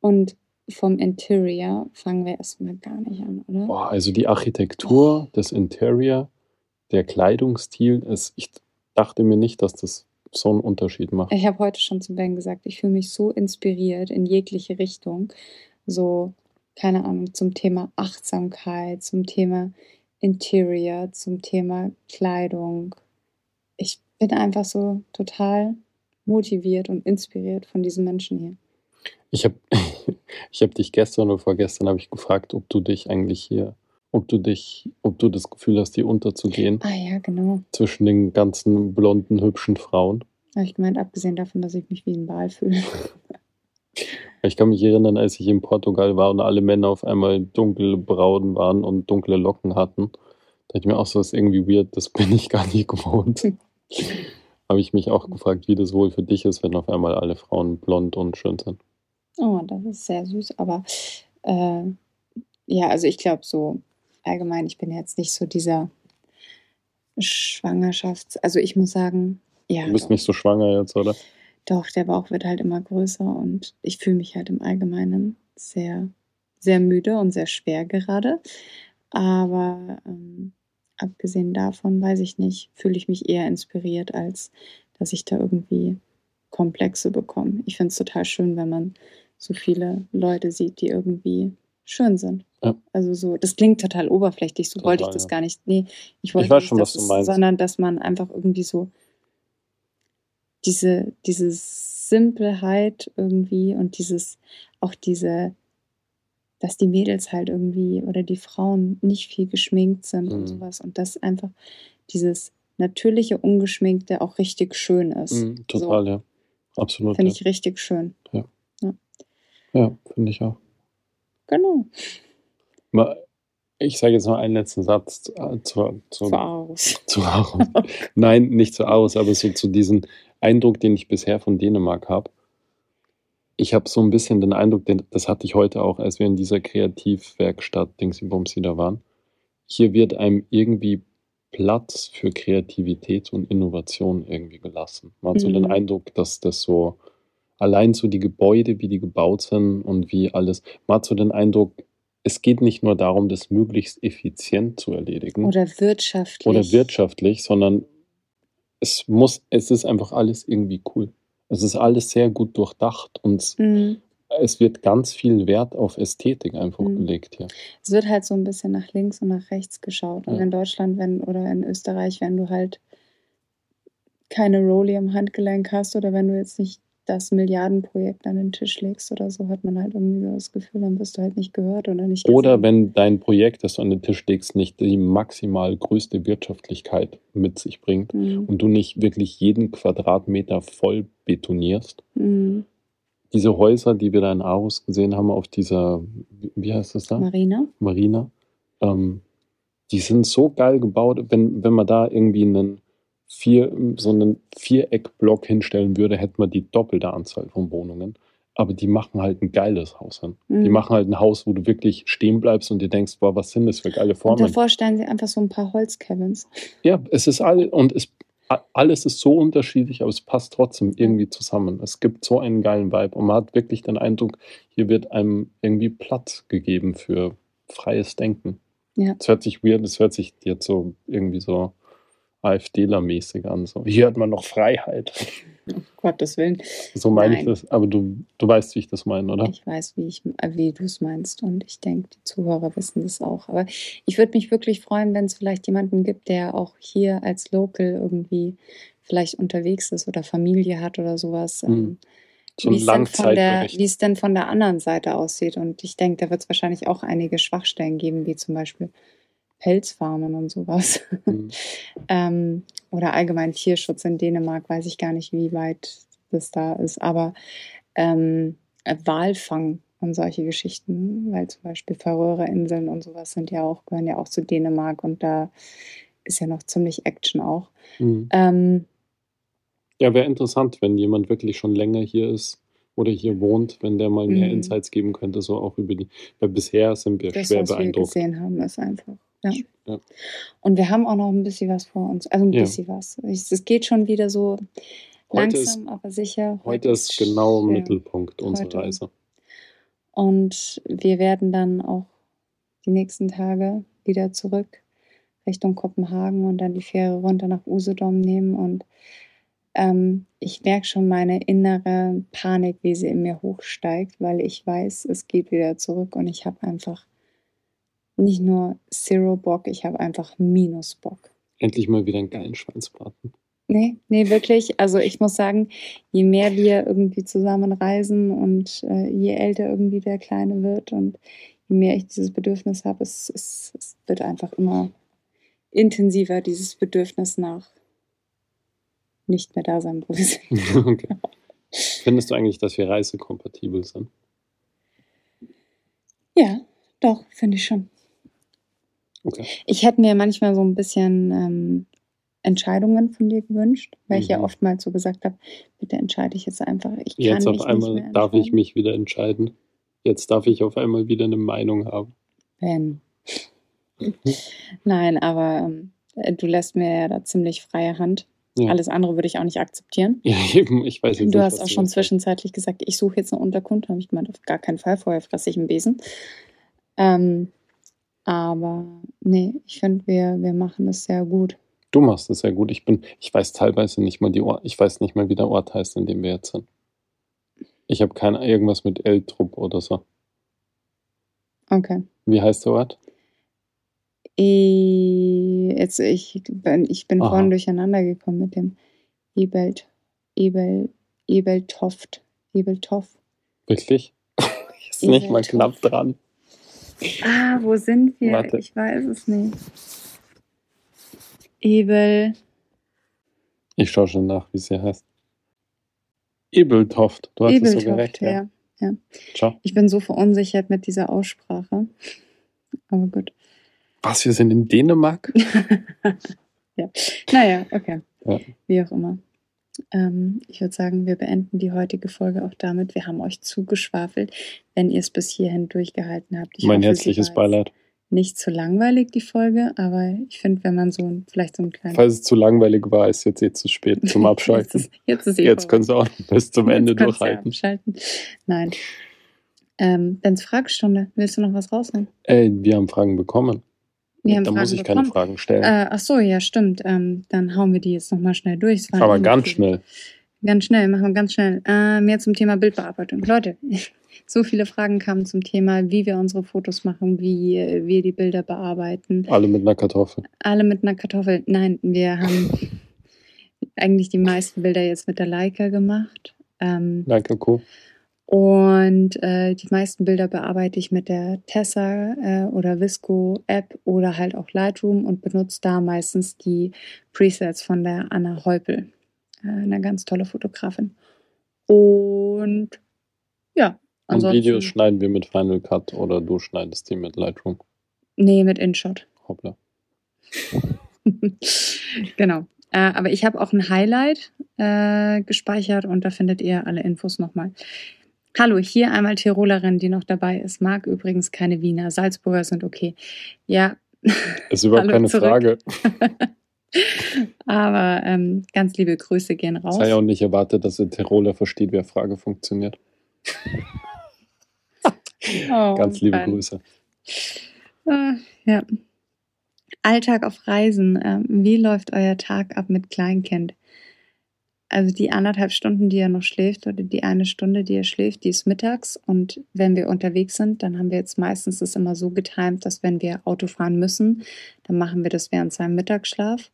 S2: Und vom Interior fangen wir erstmal gar nicht an, oder?
S1: Boah, also die Architektur, das Interior, der Kleidungsstil, ist, ich dachte mir nicht, dass das so einen Unterschied macht.
S2: Ich habe heute schon zu Ben gesagt, ich fühle mich so inspiriert in jegliche Richtung. So, keine Ahnung, zum Thema Achtsamkeit, zum Thema Interior, zum Thema Kleidung. Ich bin einfach so total motiviert und inspiriert von diesen Menschen hier.
S1: Ich habe ich hab dich gestern oder vorgestern habe ich gefragt, ob du dich eigentlich hier ob du dich, ob du das Gefühl hast, hier unterzugehen.
S2: Ah ja, genau.
S1: Zwischen den ganzen blonden, hübschen Frauen.
S2: Habe ich gemeint, abgesehen davon, dass ich mich wie ein Ball fühle.
S1: Ich kann mich erinnern, als ich in Portugal war und alle Männer auf einmal dunkelbraun waren und dunkle Locken hatten. Da ich mir auch so, das ist irgendwie weird, das bin ich gar nicht gewohnt. Habe ich mich auch gefragt, wie das wohl für dich ist, wenn auf einmal alle Frauen blond und schön sind.
S2: Oh, das ist sehr süß, aber äh, ja, also ich glaube so allgemein, ich bin jetzt nicht so dieser Schwangerschafts-, also ich muss sagen, ja.
S1: Du bist doch. nicht so schwanger jetzt, oder?
S2: Doch, der Bauch wird halt immer größer und ich fühle mich halt im Allgemeinen sehr, sehr müde und sehr schwer gerade. Aber ähm, abgesehen davon, weiß ich nicht, fühle ich mich eher inspiriert, als dass ich da irgendwie Komplexe bekomme. Ich finde es total schön, wenn man so viele Leute sieht, die irgendwie schön sind. Ja. Also so, das klingt total oberflächlich, so total, wollte ich das ja. gar nicht. Nee, ich wollte
S1: ich weiß
S2: nicht,
S1: schon, was du meinst.
S2: sondern dass man einfach irgendwie so diese, diese Simpelheit irgendwie und dieses, auch diese, dass die Mädels halt irgendwie oder die Frauen nicht viel geschminkt sind mhm. und sowas und das einfach dieses natürliche, ungeschminkte auch richtig schön ist.
S1: Mhm, total, so. ja. Absolut.
S2: Finde
S1: ja.
S2: ich richtig schön.
S1: Ja. Ja, ja finde ich auch.
S2: Genau.
S1: Ich sage jetzt noch einen letzten Satz zu, zu,
S2: zu, zu Aarhus.
S1: Zu Aarhus. Nein, nicht zu Aarhus, aber so zu diesem Eindruck, den ich bisher von Dänemark habe. Ich habe so ein bisschen den Eindruck, den, das hatte ich heute auch, als wir in dieser Kreativwerkstatt Dingsy Bumsy da waren. Hier wird einem irgendwie Platz für Kreativität und Innovation irgendwie gelassen. Man hat mhm. so den mhm. Eindruck, dass das so allein so die Gebäude, wie die gebaut sind und wie alles, man hat so den Eindruck, es geht nicht nur darum, das möglichst effizient zu erledigen.
S2: Oder wirtschaftlich.
S1: Oder wirtschaftlich, sondern es muss, es ist einfach alles irgendwie cool. Es ist alles sehr gut durchdacht und mhm. es wird ganz viel Wert auf Ästhetik einfach mhm. gelegt hier.
S2: Es wird halt so ein bisschen nach links und nach rechts geschaut. Und ja. in Deutschland, wenn, oder in Österreich, wenn du halt keine Rolli am Handgelenk hast oder wenn du jetzt nicht das Milliardenprojekt an den Tisch legst oder so, hat man halt irgendwie so das Gefühl, dann wirst du halt nicht gehört oder nicht
S1: gesehen. Oder wenn dein Projekt, das du an den Tisch legst, nicht die maximal größte Wirtschaftlichkeit mit sich bringt mhm. und du nicht wirklich jeden Quadratmeter voll betonierst. Mhm. Diese Häuser, die wir da in Aarhus gesehen haben, auf dieser, wie heißt das da?
S2: Marina.
S1: Marina. Ähm, die sind so geil gebaut, wenn, wenn man da irgendwie einen vier, so einen Viereckblock hinstellen würde, hätte man die doppelte Anzahl von Wohnungen. Aber die machen halt ein geiles Haus hin. Mhm. Die machen halt ein Haus, wo du wirklich stehen bleibst und dir denkst, boah, was sind das für geile Formen. Und
S2: davor stellen sie einfach so ein paar Holzcabins.
S1: Ja, es ist all, und es, alles ist so unterschiedlich, aber es passt trotzdem irgendwie zusammen. Es gibt so einen geilen Vibe und man hat wirklich den Eindruck, hier wird einem irgendwie Platz gegeben für freies Denken.
S2: Ja.
S1: Es hört sich weird, es hört sich jetzt so irgendwie so AfDler-mäßig an. So, hier hat man noch Freiheit.
S2: Um Gottes Willen.
S1: So meine ich das, aber du, du weißt, wie ich das meine, oder?
S2: Ich weiß, wie, ich, wie du es meinst und ich denke, die Zuhörer wissen das auch. Aber ich würde mich wirklich freuen, wenn es vielleicht jemanden gibt, der auch hier als Local irgendwie vielleicht unterwegs ist oder Familie hat oder sowas. Mhm. So ein Langzeitbericht. Wie es denn von der anderen Seite aussieht. Und ich denke, da wird es wahrscheinlich auch einige Schwachstellen geben, wie zum Beispiel Pelzfarmen und sowas. Mhm. ähm, oder allgemein Tierschutz in Dänemark, weiß ich gar nicht, wie weit das da ist. Aber ähm, Walfang und solche Geschichten, weil zum Beispiel Färöerinseln und sowas sind ja auch, gehören ja auch zu Dänemark und da ist ja noch ziemlich Action auch. Mhm. Ähm,
S1: ja, wäre interessant, wenn jemand wirklich schon länger hier ist oder hier wohnt, wenn der mal mehr mhm. Insights geben könnte, so auch über die, weil bisher sind wir das, schwer was beeindruckt.
S2: Wir gesehen haben, ist einfach ja. ja. Und wir haben auch noch ein bisschen was vor uns. Also ein ja. bisschen was. Es geht schon wieder so heute langsam,
S1: ist,
S2: aber sicher.
S1: Heute, ist genau im Mittelpunkt unserer heute. Reise.
S2: Und wir werden dann auch die nächsten Tage wieder zurück Richtung Kopenhagen und dann die Fähre runter nach Usedom nehmen. Und ähm, ich merke schon meine innere Panik, wie sie in mir hochsteigt, weil ich weiß, es geht wieder zurück und ich habe einfach nicht nur Zero Bock, ich habe einfach Minus Bock.
S1: Endlich mal wieder einen geilen Schweinsbraten.
S2: Nee, nee, wirklich. Also ich muss sagen, je mehr wir irgendwie zusammen reisen und äh, je älter irgendwie der Kleine wird und je mehr ich dieses Bedürfnis habe, es, es, es wird einfach immer intensiver, dieses Bedürfnis nach nicht mehr da sein, wo wir sind.
S1: okay. Findest du eigentlich, dass wir reisekompatibel sind?
S2: Ja, doch, finde ich schon.
S1: Okay.
S2: Ich hätte mir manchmal so ein bisschen ähm, Entscheidungen von dir gewünscht, weil ich ja
S1: Mhm.
S2: oftmals so gesagt habe, bitte entscheide ich jetzt einfach. Ich kann
S1: Jetzt auf
S2: nicht
S1: einmal darf ich mich wieder entscheiden. Jetzt darf ich auf einmal wieder eine Meinung haben.
S2: Ben. Nein, aber ähm, äh, du lässt mir ja da ziemlich freie Hand.
S1: Ja.
S2: Alles andere würde ich auch nicht akzeptieren.
S1: Ja, eben, ich weiß jetzt
S2: Du
S1: nicht,
S2: hast auch
S1: du
S2: schon zwischenzeitlich gesagt, ich suche jetzt eine Unterkunft. Da habe ich gemeint, auf gar keinen Fall, vorher fresse ich einen Besen. Ähm, aber nee, ich finde, wir, wir machen das sehr gut.
S1: Du machst es sehr gut. Ich bin, ich weiß teilweise nicht mal die Ort, ich weiß nicht mal, wie der Ort heißt, in dem wir jetzt sind. Ich habe kein irgendwas mit L-Trupp oder so.
S2: Okay.
S1: Wie heißt der Ort?
S2: I, jetzt, ich bin, ich bin
S1: Aha.
S2: vorhin durcheinander gekommen mit dem Ebelt, Ebel, Ebeltoft, Ebeltoff.
S1: Wirklich? Ist nicht mal
S2: Ebeltoft.
S1: knapp dran.
S2: Ah, wo sind wir?
S1: Warte.
S2: Ich weiß es nicht. Ebel,
S1: Ich schaue schon nach, wie sie heißt. Ebeltoft. Du hattest sogar
S2: Ebeltoft,
S1: recht, ja.
S2: ja.
S1: Ciao.
S2: Ich bin so verunsichert mit dieser Aussprache. Aber gut.
S1: Was, wir sind in Dänemark?
S2: ja. Naja, okay.
S1: Ja.
S2: Wie auch immer. Ähm, ich würde sagen, wir beenden die heutige Folge auch damit. Wir haben euch zugeschwafelt, wenn ihr es bis hierhin durchgehalten habt. Ich
S1: mein
S2: hoffe,
S1: herzliches
S2: jetzt
S1: Beileid.
S2: Nicht zu langweilig, die Folge, aber ich finde, wenn man so ein, vielleicht so einen kleinen.
S1: Falls es zu langweilig war, ist jetzt eh zu spät zum
S2: jetzt
S1: Abschalten.
S2: ist, jetzt ist eh
S1: Jetzt können sie auch bis zum
S2: Jetzt
S1: Ende durchhalten.
S2: abschalten. Nein. Ähm, Bens Fragestunde. Willst du noch was rausnehmen?
S1: Ey, wir haben Fragen bekommen.
S2: Wir haben
S1: da muss ich keine
S2: bekommen.
S1: Fragen stellen.
S2: Äh, ach so, ja, stimmt. Ähm, dann hauen wir die jetzt nochmal schnell durch.
S1: Aber ganz
S2: viele.
S1: schnell.
S2: Ganz schnell, machen wir ganz schnell. Äh, mehr zum Thema Bildbearbeitung. Leute, so viele Fragen kamen zum Thema, wie wir unsere Fotos machen, wie wir die Bilder bearbeiten.
S1: Alle mit einer Kartoffel.
S2: Alle mit einer Kartoffel. Nein, wir haben eigentlich die meisten Bilder jetzt mit der Leica gemacht. Ähm,
S1: Danke, cool.
S2: Und äh, die meisten Bilder bearbeite ich mit der Tessa äh, oder Visco App oder halt auch Lightroom und benutze da meistens die Presets von der Anna Heupel. Äh, eine ganz tolle Fotografin. Und ja,
S1: Und. Videos schneiden wir mit Final Cut oder du schneidest die mit Lightroom.
S2: nee, mit InShot.
S1: Hoppla.
S2: genau. Äh, aber ich habe auch ein Highlight äh, gespeichert und da findet ihr alle Infos nochmal. Hallo, hier einmal Tirolerin, die noch dabei ist. Mag übrigens keine Wiener. Salzburger sind okay. Ja,
S1: Ist überhaupt keine
S2: zurück.
S1: Frage.
S2: aber ähm, ganz liebe Grüße gehen raus.
S1: sei ja auch nicht erwartet, dass der Tiroler versteht, wer Frage funktioniert.
S2: Oh,
S1: Ganz liebe
S2: Mann.
S1: Grüße.
S2: Äh, ja. Alltag auf Reisen. Ähm, wie läuft euer Tag ab mit Kleinkind? Also die anderthalb Stunden, die er noch schläft, oder die eine Stunde, die er schläft, die ist mittags. Und wenn wir unterwegs sind, dann haben wir jetzt meistens das immer so getimt, dass wenn wir Auto fahren müssen, dann machen wir das während seinem Mittagsschlaf.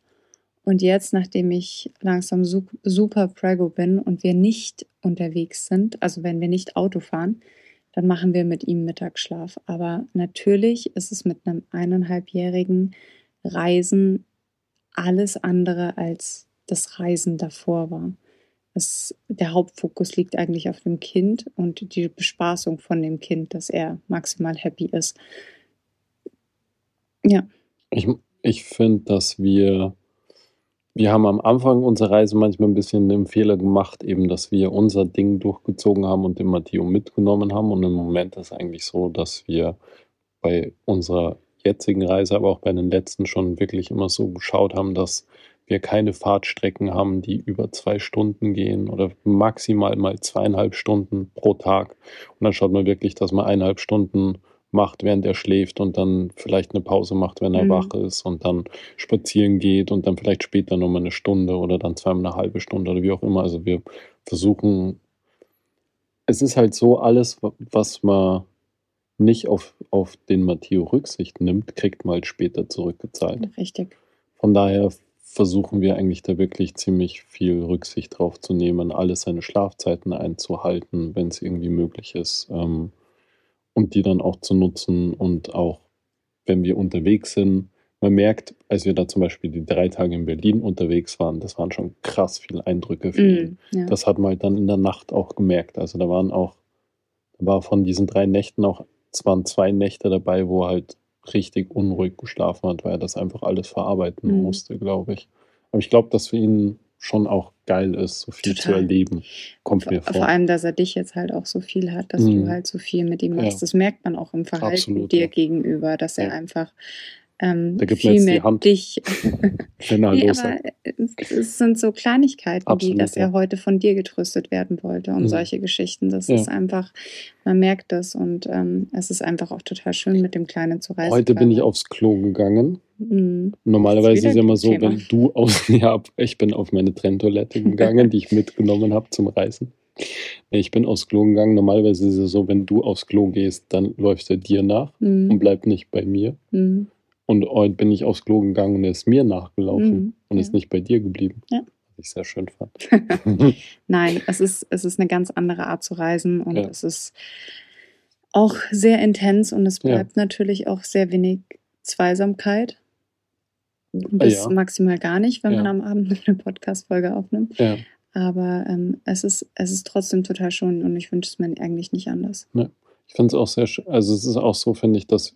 S2: Und jetzt, nachdem ich langsam su super prego bin und wir nicht unterwegs sind, also wenn wir nicht Auto fahren, dann machen wir mit ihm Mittagsschlaf. Aber natürlich ist es mit einem eineinhalbjährigen Reisen alles andere als das Reisen davor war. Es, der Hauptfokus liegt eigentlich auf dem Kind und die Bespaßung von dem Kind, dass er maximal happy ist. Ja,
S1: Ich, ich finde, dass wir, wir haben am Anfang unserer Reise manchmal ein bisschen den Fehler gemacht, eben, dass wir unser Ding durchgezogen haben und den Matteo mitgenommen haben. Und im Moment ist eigentlich so, dass wir bei unserer jetzigen Reise, aber auch bei den letzten schon wirklich immer so geschaut haben, dass wir keine Fahrtstrecken haben, die über zwei Stunden gehen oder maximal mal zweieinhalb Stunden pro Tag. Und dann schaut man wirklich, dass man eineinhalb Stunden macht, während er schläft und dann vielleicht eine Pause macht, wenn er
S2: Mhm.
S1: wach ist und dann spazieren geht und dann vielleicht später nochmal eine Stunde oder dann zweimal eine halbe Stunde oder wie auch immer. Also wir versuchen, es ist halt so, alles, wa- was man nicht auf, auf den Matteo Rücksicht nimmt, kriegt man halt später zurückgezahlt.
S2: richtig.
S1: Von daher versuchen wir eigentlich da wirklich ziemlich viel Rücksicht drauf zu nehmen, alle seine Schlafzeiten einzuhalten, wenn es irgendwie möglich ist. Ähm, und die dann auch zu nutzen und auch, wenn wir unterwegs sind, man merkt, als wir da zum Beispiel die drei Tage in Berlin unterwegs waren, das waren schon krass viele Eindrücke für ihn.
S2: Mm, ja.
S1: Das hat man halt dann in der Nacht auch gemerkt. Also da waren auch, da war von diesen drei Nächten auch, es waren zwei Nächte dabei, wo er halt richtig unruhig geschlafen hat, weil er das einfach alles verarbeiten
S2: Mhm.
S1: musste, glaube ich. Aber ich glaube, dass für ihn schon auch geil ist, so viel zu
S2: Total.
S1: erleben. Kommt mir
S2: Vor
S1: vor.
S2: allem, dass er dich jetzt halt auch so viel hat, dass
S1: Mhm.
S2: du halt so viel mit ihm
S1: Ja.
S2: machst. Das merkt man auch im Verhalten
S1: Absolut,
S2: dir
S1: ja.
S2: gegenüber, dass er
S1: Ja.
S2: einfach ähm,
S1: Der gibt
S2: viel
S1: jetzt die Hand.
S2: dich.
S1: Er
S2: nee, aber es, es sind so Kleinigkeiten, wie
S1: Absolut,
S2: dass er
S1: ja.
S2: heute von dir getröstet werden wollte und
S1: Mhm.
S2: solche Geschichten. Das
S1: Ja.
S2: ist einfach, man merkt das und ähm, es ist einfach auch total schön, mit dem Kleinen zu reisen.
S1: Heute bin ich aufs Klo gegangen.
S2: Mhm.
S1: Normalerweise ist ja immer so,
S2: Thema.
S1: wenn du aus, ja, ich bin auf meine Trenntoilette gegangen, die ich mitgenommen habe zum Reisen. Ich bin aufs Klo gegangen. Normalerweise ist es so, wenn du aufs Klo gehst, dann läuft er dir nach und
S2: Mhm.
S1: bleibt nicht bei mir.
S2: Mhm.
S1: Und heute bin ich aufs Klo gegangen und er ist mir nachgelaufen
S2: Mhm.
S1: und
S2: Ja.
S1: ist nicht bei dir geblieben.
S2: Ja.
S1: Was ich sehr schön fand.
S2: Nein, es ist, es ist eine ganz andere Art zu reisen und
S1: Ja.
S2: es ist auch sehr intens und es
S1: Ja.
S2: bleibt natürlich auch sehr wenig Zweisamkeit. Bis
S1: ja.
S2: maximal gar nicht, wenn man
S1: Ja.
S2: am Abend eine Podcast-Folge aufnimmt.
S1: ja.
S2: Aber ähm, es, ist, es ist trotzdem total schön und ich wünsche es mir eigentlich nicht anders.
S1: Ich finde es auch sehr schön. Also es ist auch so, finde ich, dass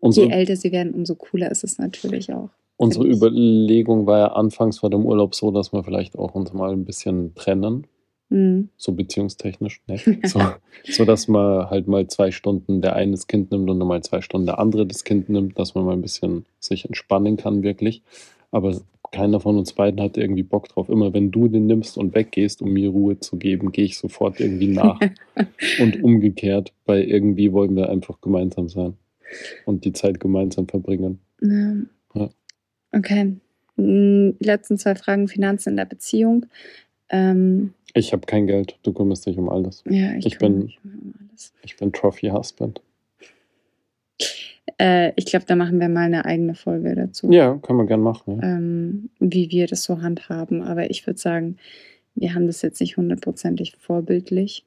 S2: Je
S1: unsere,
S2: älter sie werden, umso cooler ist es natürlich auch.
S1: unsere. Überlegung war ja anfangs vor dem Urlaub so, dass wir vielleicht auch uns mal ein bisschen trennen.
S2: Mhm.
S1: so beziehungstechnisch, ne? so, so dass man halt mal zwei Stunden der eine das Kind nimmt und dann mal zwei Stunden der andere das Kind nimmt, dass man mal ein bisschen sich entspannen kann wirklich. Aber keiner von uns beiden hat irgendwie Bock drauf. Immer wenn du den nimmst und weggehst, um mir Ruhe zu geben, gehe ich sofort irgendwie nach. und umgekehrt, weil irgendwie wollen wir einfach gemeinsam sein und die Zeit gemeinsam verbringen.
S2: Ja.
S1: Ja.
S2: Okay. Mm, Die letzten zwei Fragen: Finanzen in der Beziehung. Ähm,
S1: Ich habe kein Geld, du kümmerst dich um alles.
S2: ja, ich,
S1: Ich
S2: kümmere
S1: bin-
S2: mich um alles.
S1: Ich bin Trophy Husband.
S2: Äh, ich glaube, da machen wir mal eine eigene Folge dazu,
S1: Ja, können wir gern machen. Ja.
S2: ähm, wie wir das so handhaben. Aber ich würde sagen, wir haben das jetzt nicht hundertprozentig vorbildlich,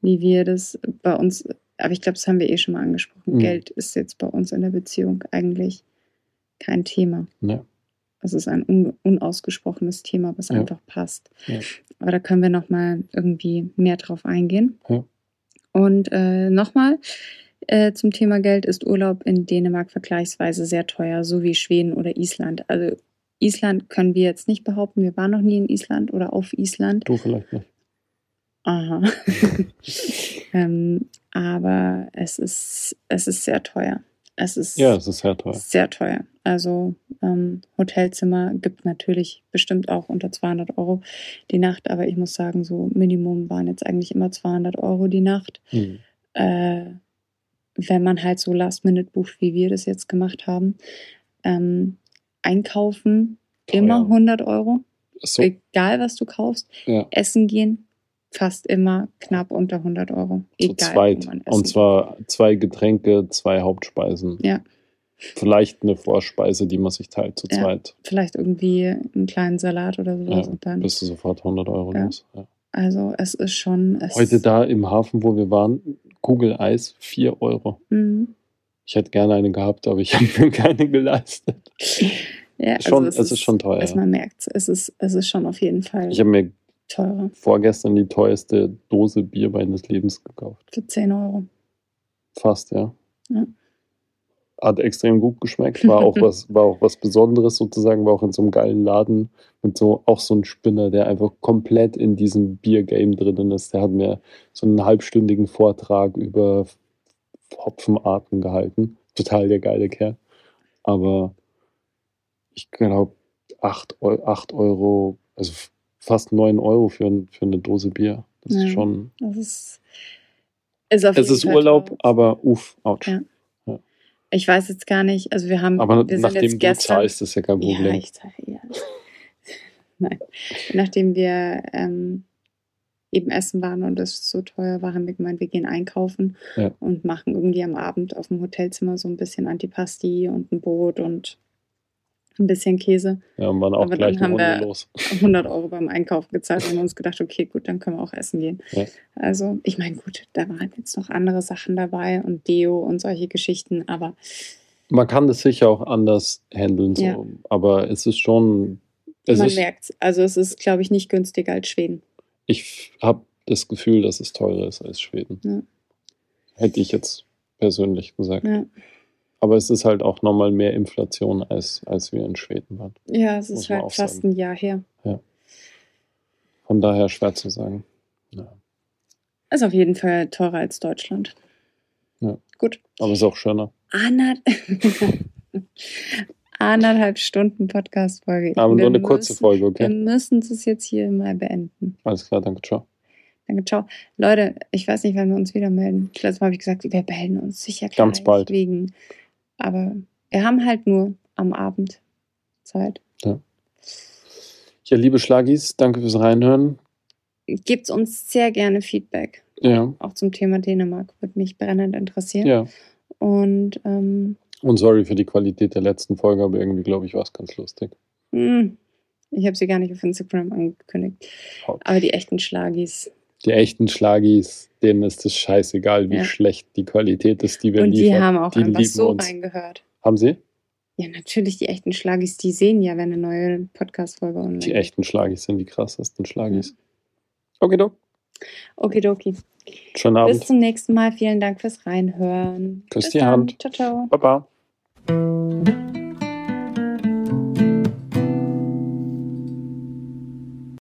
S2: wie wir das bei uns. Aber ich glaube, das haben wir eh schon mal angesprochen.
S1: Mhm.
S2: Geld ist jetzt bei uns in der Beziehung eigentlich kein Thema.
S1: Ne?
S2: Es ist ein un unausgesprochenes Thema, was
S1: Ja.
S2: einfach passt.
S1: Ja.
S2: Aber da können wir nochmal irgendwie mehr drauf eingehen.
S1: Ja.
S2: Und äh, nochmal äh, zum Thema Geld ist Urlaub in Dänemark vergleichsweise sehr teuer, so wie Schweden oder Island. Also Island können wir jetzt nicht behaupten. Wir waren noch nie in Island oder auf Island.
S1: Du vielleicht nicht.
S2: Aha. ähm, aber es ist, es ist sehr teuer. Es ist
S1: Ja, es ist sehr teuer.
S2: sehr teuer. Also ähm, Hotelzimmer gibt natürlich bestimmt auch unter 200 Euro die Nacht, aber ich muss sagen, so Minimum waren jetzt eigentlich immer 200 Euro die Nacht.
S1: Hm.
S2: Äh, wenn man halt so Last-Minute bucht, wie wir das jetzt gemacht haben. Ähm, einkaufen immer
S1: Teuer.
S2: 100 Euro,
S1: So,
S2: egal was du kaufst.
S1: ja,
S2: Essen gehen fast immer knapp unter 100 Euro.
S1: zu
S2: Egal,
S1: zweit.
S2: wo man
S1: Und zwar zwei Getränke, zwei Hauptspeisen.
S2: Ja.
S1: Vielleicht eine Vorspeise, die man sich teilt zu
S2: Ja.
S1: zweit.
S2: Vielleicht irgendwie einen kleinen Salat oder sowas.
S1: Ja,
S2: und dann,
S1: Bist du sofort 100 Euro
S2: Ja.
S1: los. Ja.
S2: also es ist schon. Es,
S1: Heute da im Hafen, wo wir waren, Kugeleis, 4 Euro.
S2: Mhm.
S1: Ich hätte gerne eine gehabt, aber ich habe mir keine geleistet.
S2: Ja,
S1: Schon,
S2: also
S1: es ist schon teuer.
S2: Also man merkt es, ist, es ist schon auf jeden Fall
S1: Ich habe mir
S2: teurer.
S1: vorgestern die teuerste Dose Bier meines Lebens gekauft.
S2: Für 10 Euro.
S1: Fast, ja.
S2: Ja.
S1: Hat extrem gut geschmeckt, war auch was, war auch was Besonderes sozusagen, war auch in so einem geilen Laden mit so auch so ein Spinner, der einfach komplett in diesem Biergame drinnen ist. Der hat mir so einen halbstündigen Vortrag über Hopfenarten gehalten. Total der geile Kerl. Aber ich glaube, 8, Eu 8 Euro, also fast 9 Euro für, für eine Dose Bier. Das
S2: Ja.
S1: ist schon.
S2: Das ist. Ist auf
S1: Es ist
S2: Fall
S1: Urlaub,
S2: traurig.
S1: aber uff, ouch.
S2: Ja. Ich weiß jetzt gar nicht, also wir haben.
S1: Aber
S2: wir
S1: nachdem
S2: jetzt
S1: du zahlst, ist ja kein
S2: Ja,
S1: Problem.
S2: ich zahle ja. Nein. Nachdem wir ähm, eben essen waren und es so teuer war, haben wir gemeint, wir gehen einkaufen
S1: Ja.
S2: und machen irgendwie am Abend auf dem Hotelzimmer so ein bisschen Antipasti und ein Brot und ein bisschen Käse.
S1: Ja, und waren auch
S2: Aber
S1: gleich
S2: dann haben wir-
S1: los.
S2: 100 Euro beim Einkaufen gezahlt und haben uns gedacht, okay, gut, dann können wir auch essen gehen.
S1: Ja.
S2: Also, ich meine, gut, da waren jetzt noch andere Sachen dabei und Deo und solche Geschichten, aber
S1: Man kann das sicher auch anders handeln, so.
S2: Ja.
S1: aber es ist schon. Es
S2: man merkt Also, es ist, glaube ich, nicht günstiger als Schweden.
S1: ich habe das Gefühl, dass es teurer ist als Schweden.
S2: Ja.
S1: Hätte ich jetzt persönlich gesagt.
S2: Ja,
S1: Aber es ist halt auch nochmal mehr Inflation, als, als wir in Schweden waren.
S2: ja es ist halt fast
S1: sagen.
S2: ein Jahr her.
S1: Von daher schwer zu sagen. Ja.
S2: Ist auf jeden Fall teurer als Deutschland.
S1: Ja.
S2: Gut.
S1: Aber es ist auch schöner.
S2: Anderth Anderthalb Stunden Podcast-Folge.
S1: Aber nur
S2: Wir
S1: eine kurze
S2: müssen-
S1: Folge,
S2: Wir
S1: okay?
S2: müssen es jetzt hier mal beenden.
S1: Alles klar, danke, ciao.
S2: Danke, ciao. Leute, ich weiß nicht, wann wir uns wieder melden. Letztes Mal habe ich gesagt, wir melden uns sicher gleich.
S1: Ganz bald.
S2: Wegen. Aber wir haben halt nur am Abend Zeit.
S1: Ja, liebe Schlagis, danke fürs Reinhören.
S2: Gebt uns sehr gerne Feedback.
S1: Ja,
S2: Auch zum Thema Dänemark. Würde mich brennend interessieren.
S1: ja.
S2: Und ähm,
S1: Und sorry für die Qualität der letzten Folge, aber irgendwie, glaube ich, war es ganz lustig.
S2: mh, ich habe sie gar nicht auf Instagram angekündigt. Aber die echten Schlagis.
S1: Die echten Schlagis, denen ist es scheißegal, wie
S2: Ja.
S1: schlecht die Qualität ist, die wir
S2: Und die
S1: liefern.
S2: haben auch
S1: die
S2: einfach so
S1: uns.
S2: reingehört.
S1: Haben sie?
S2: Ja, natürlich, die echten Schlagis, die sehen ja, wenn eine neue Podcast-Folge online
S1: Die echten Schlagis sind die krassesten Schlagis. Okay, doch.
S2: Okidoki.
S1: Schönen
S2: Bis
S1: Abend.
S2: zum nächsten Mal. Vielen Dank fürs Reinhören.
S1: Küss
S2: Bis
S1: die
S2: dann.
S1: Hand.
S2: Ciao, ciao.
S1: Baba.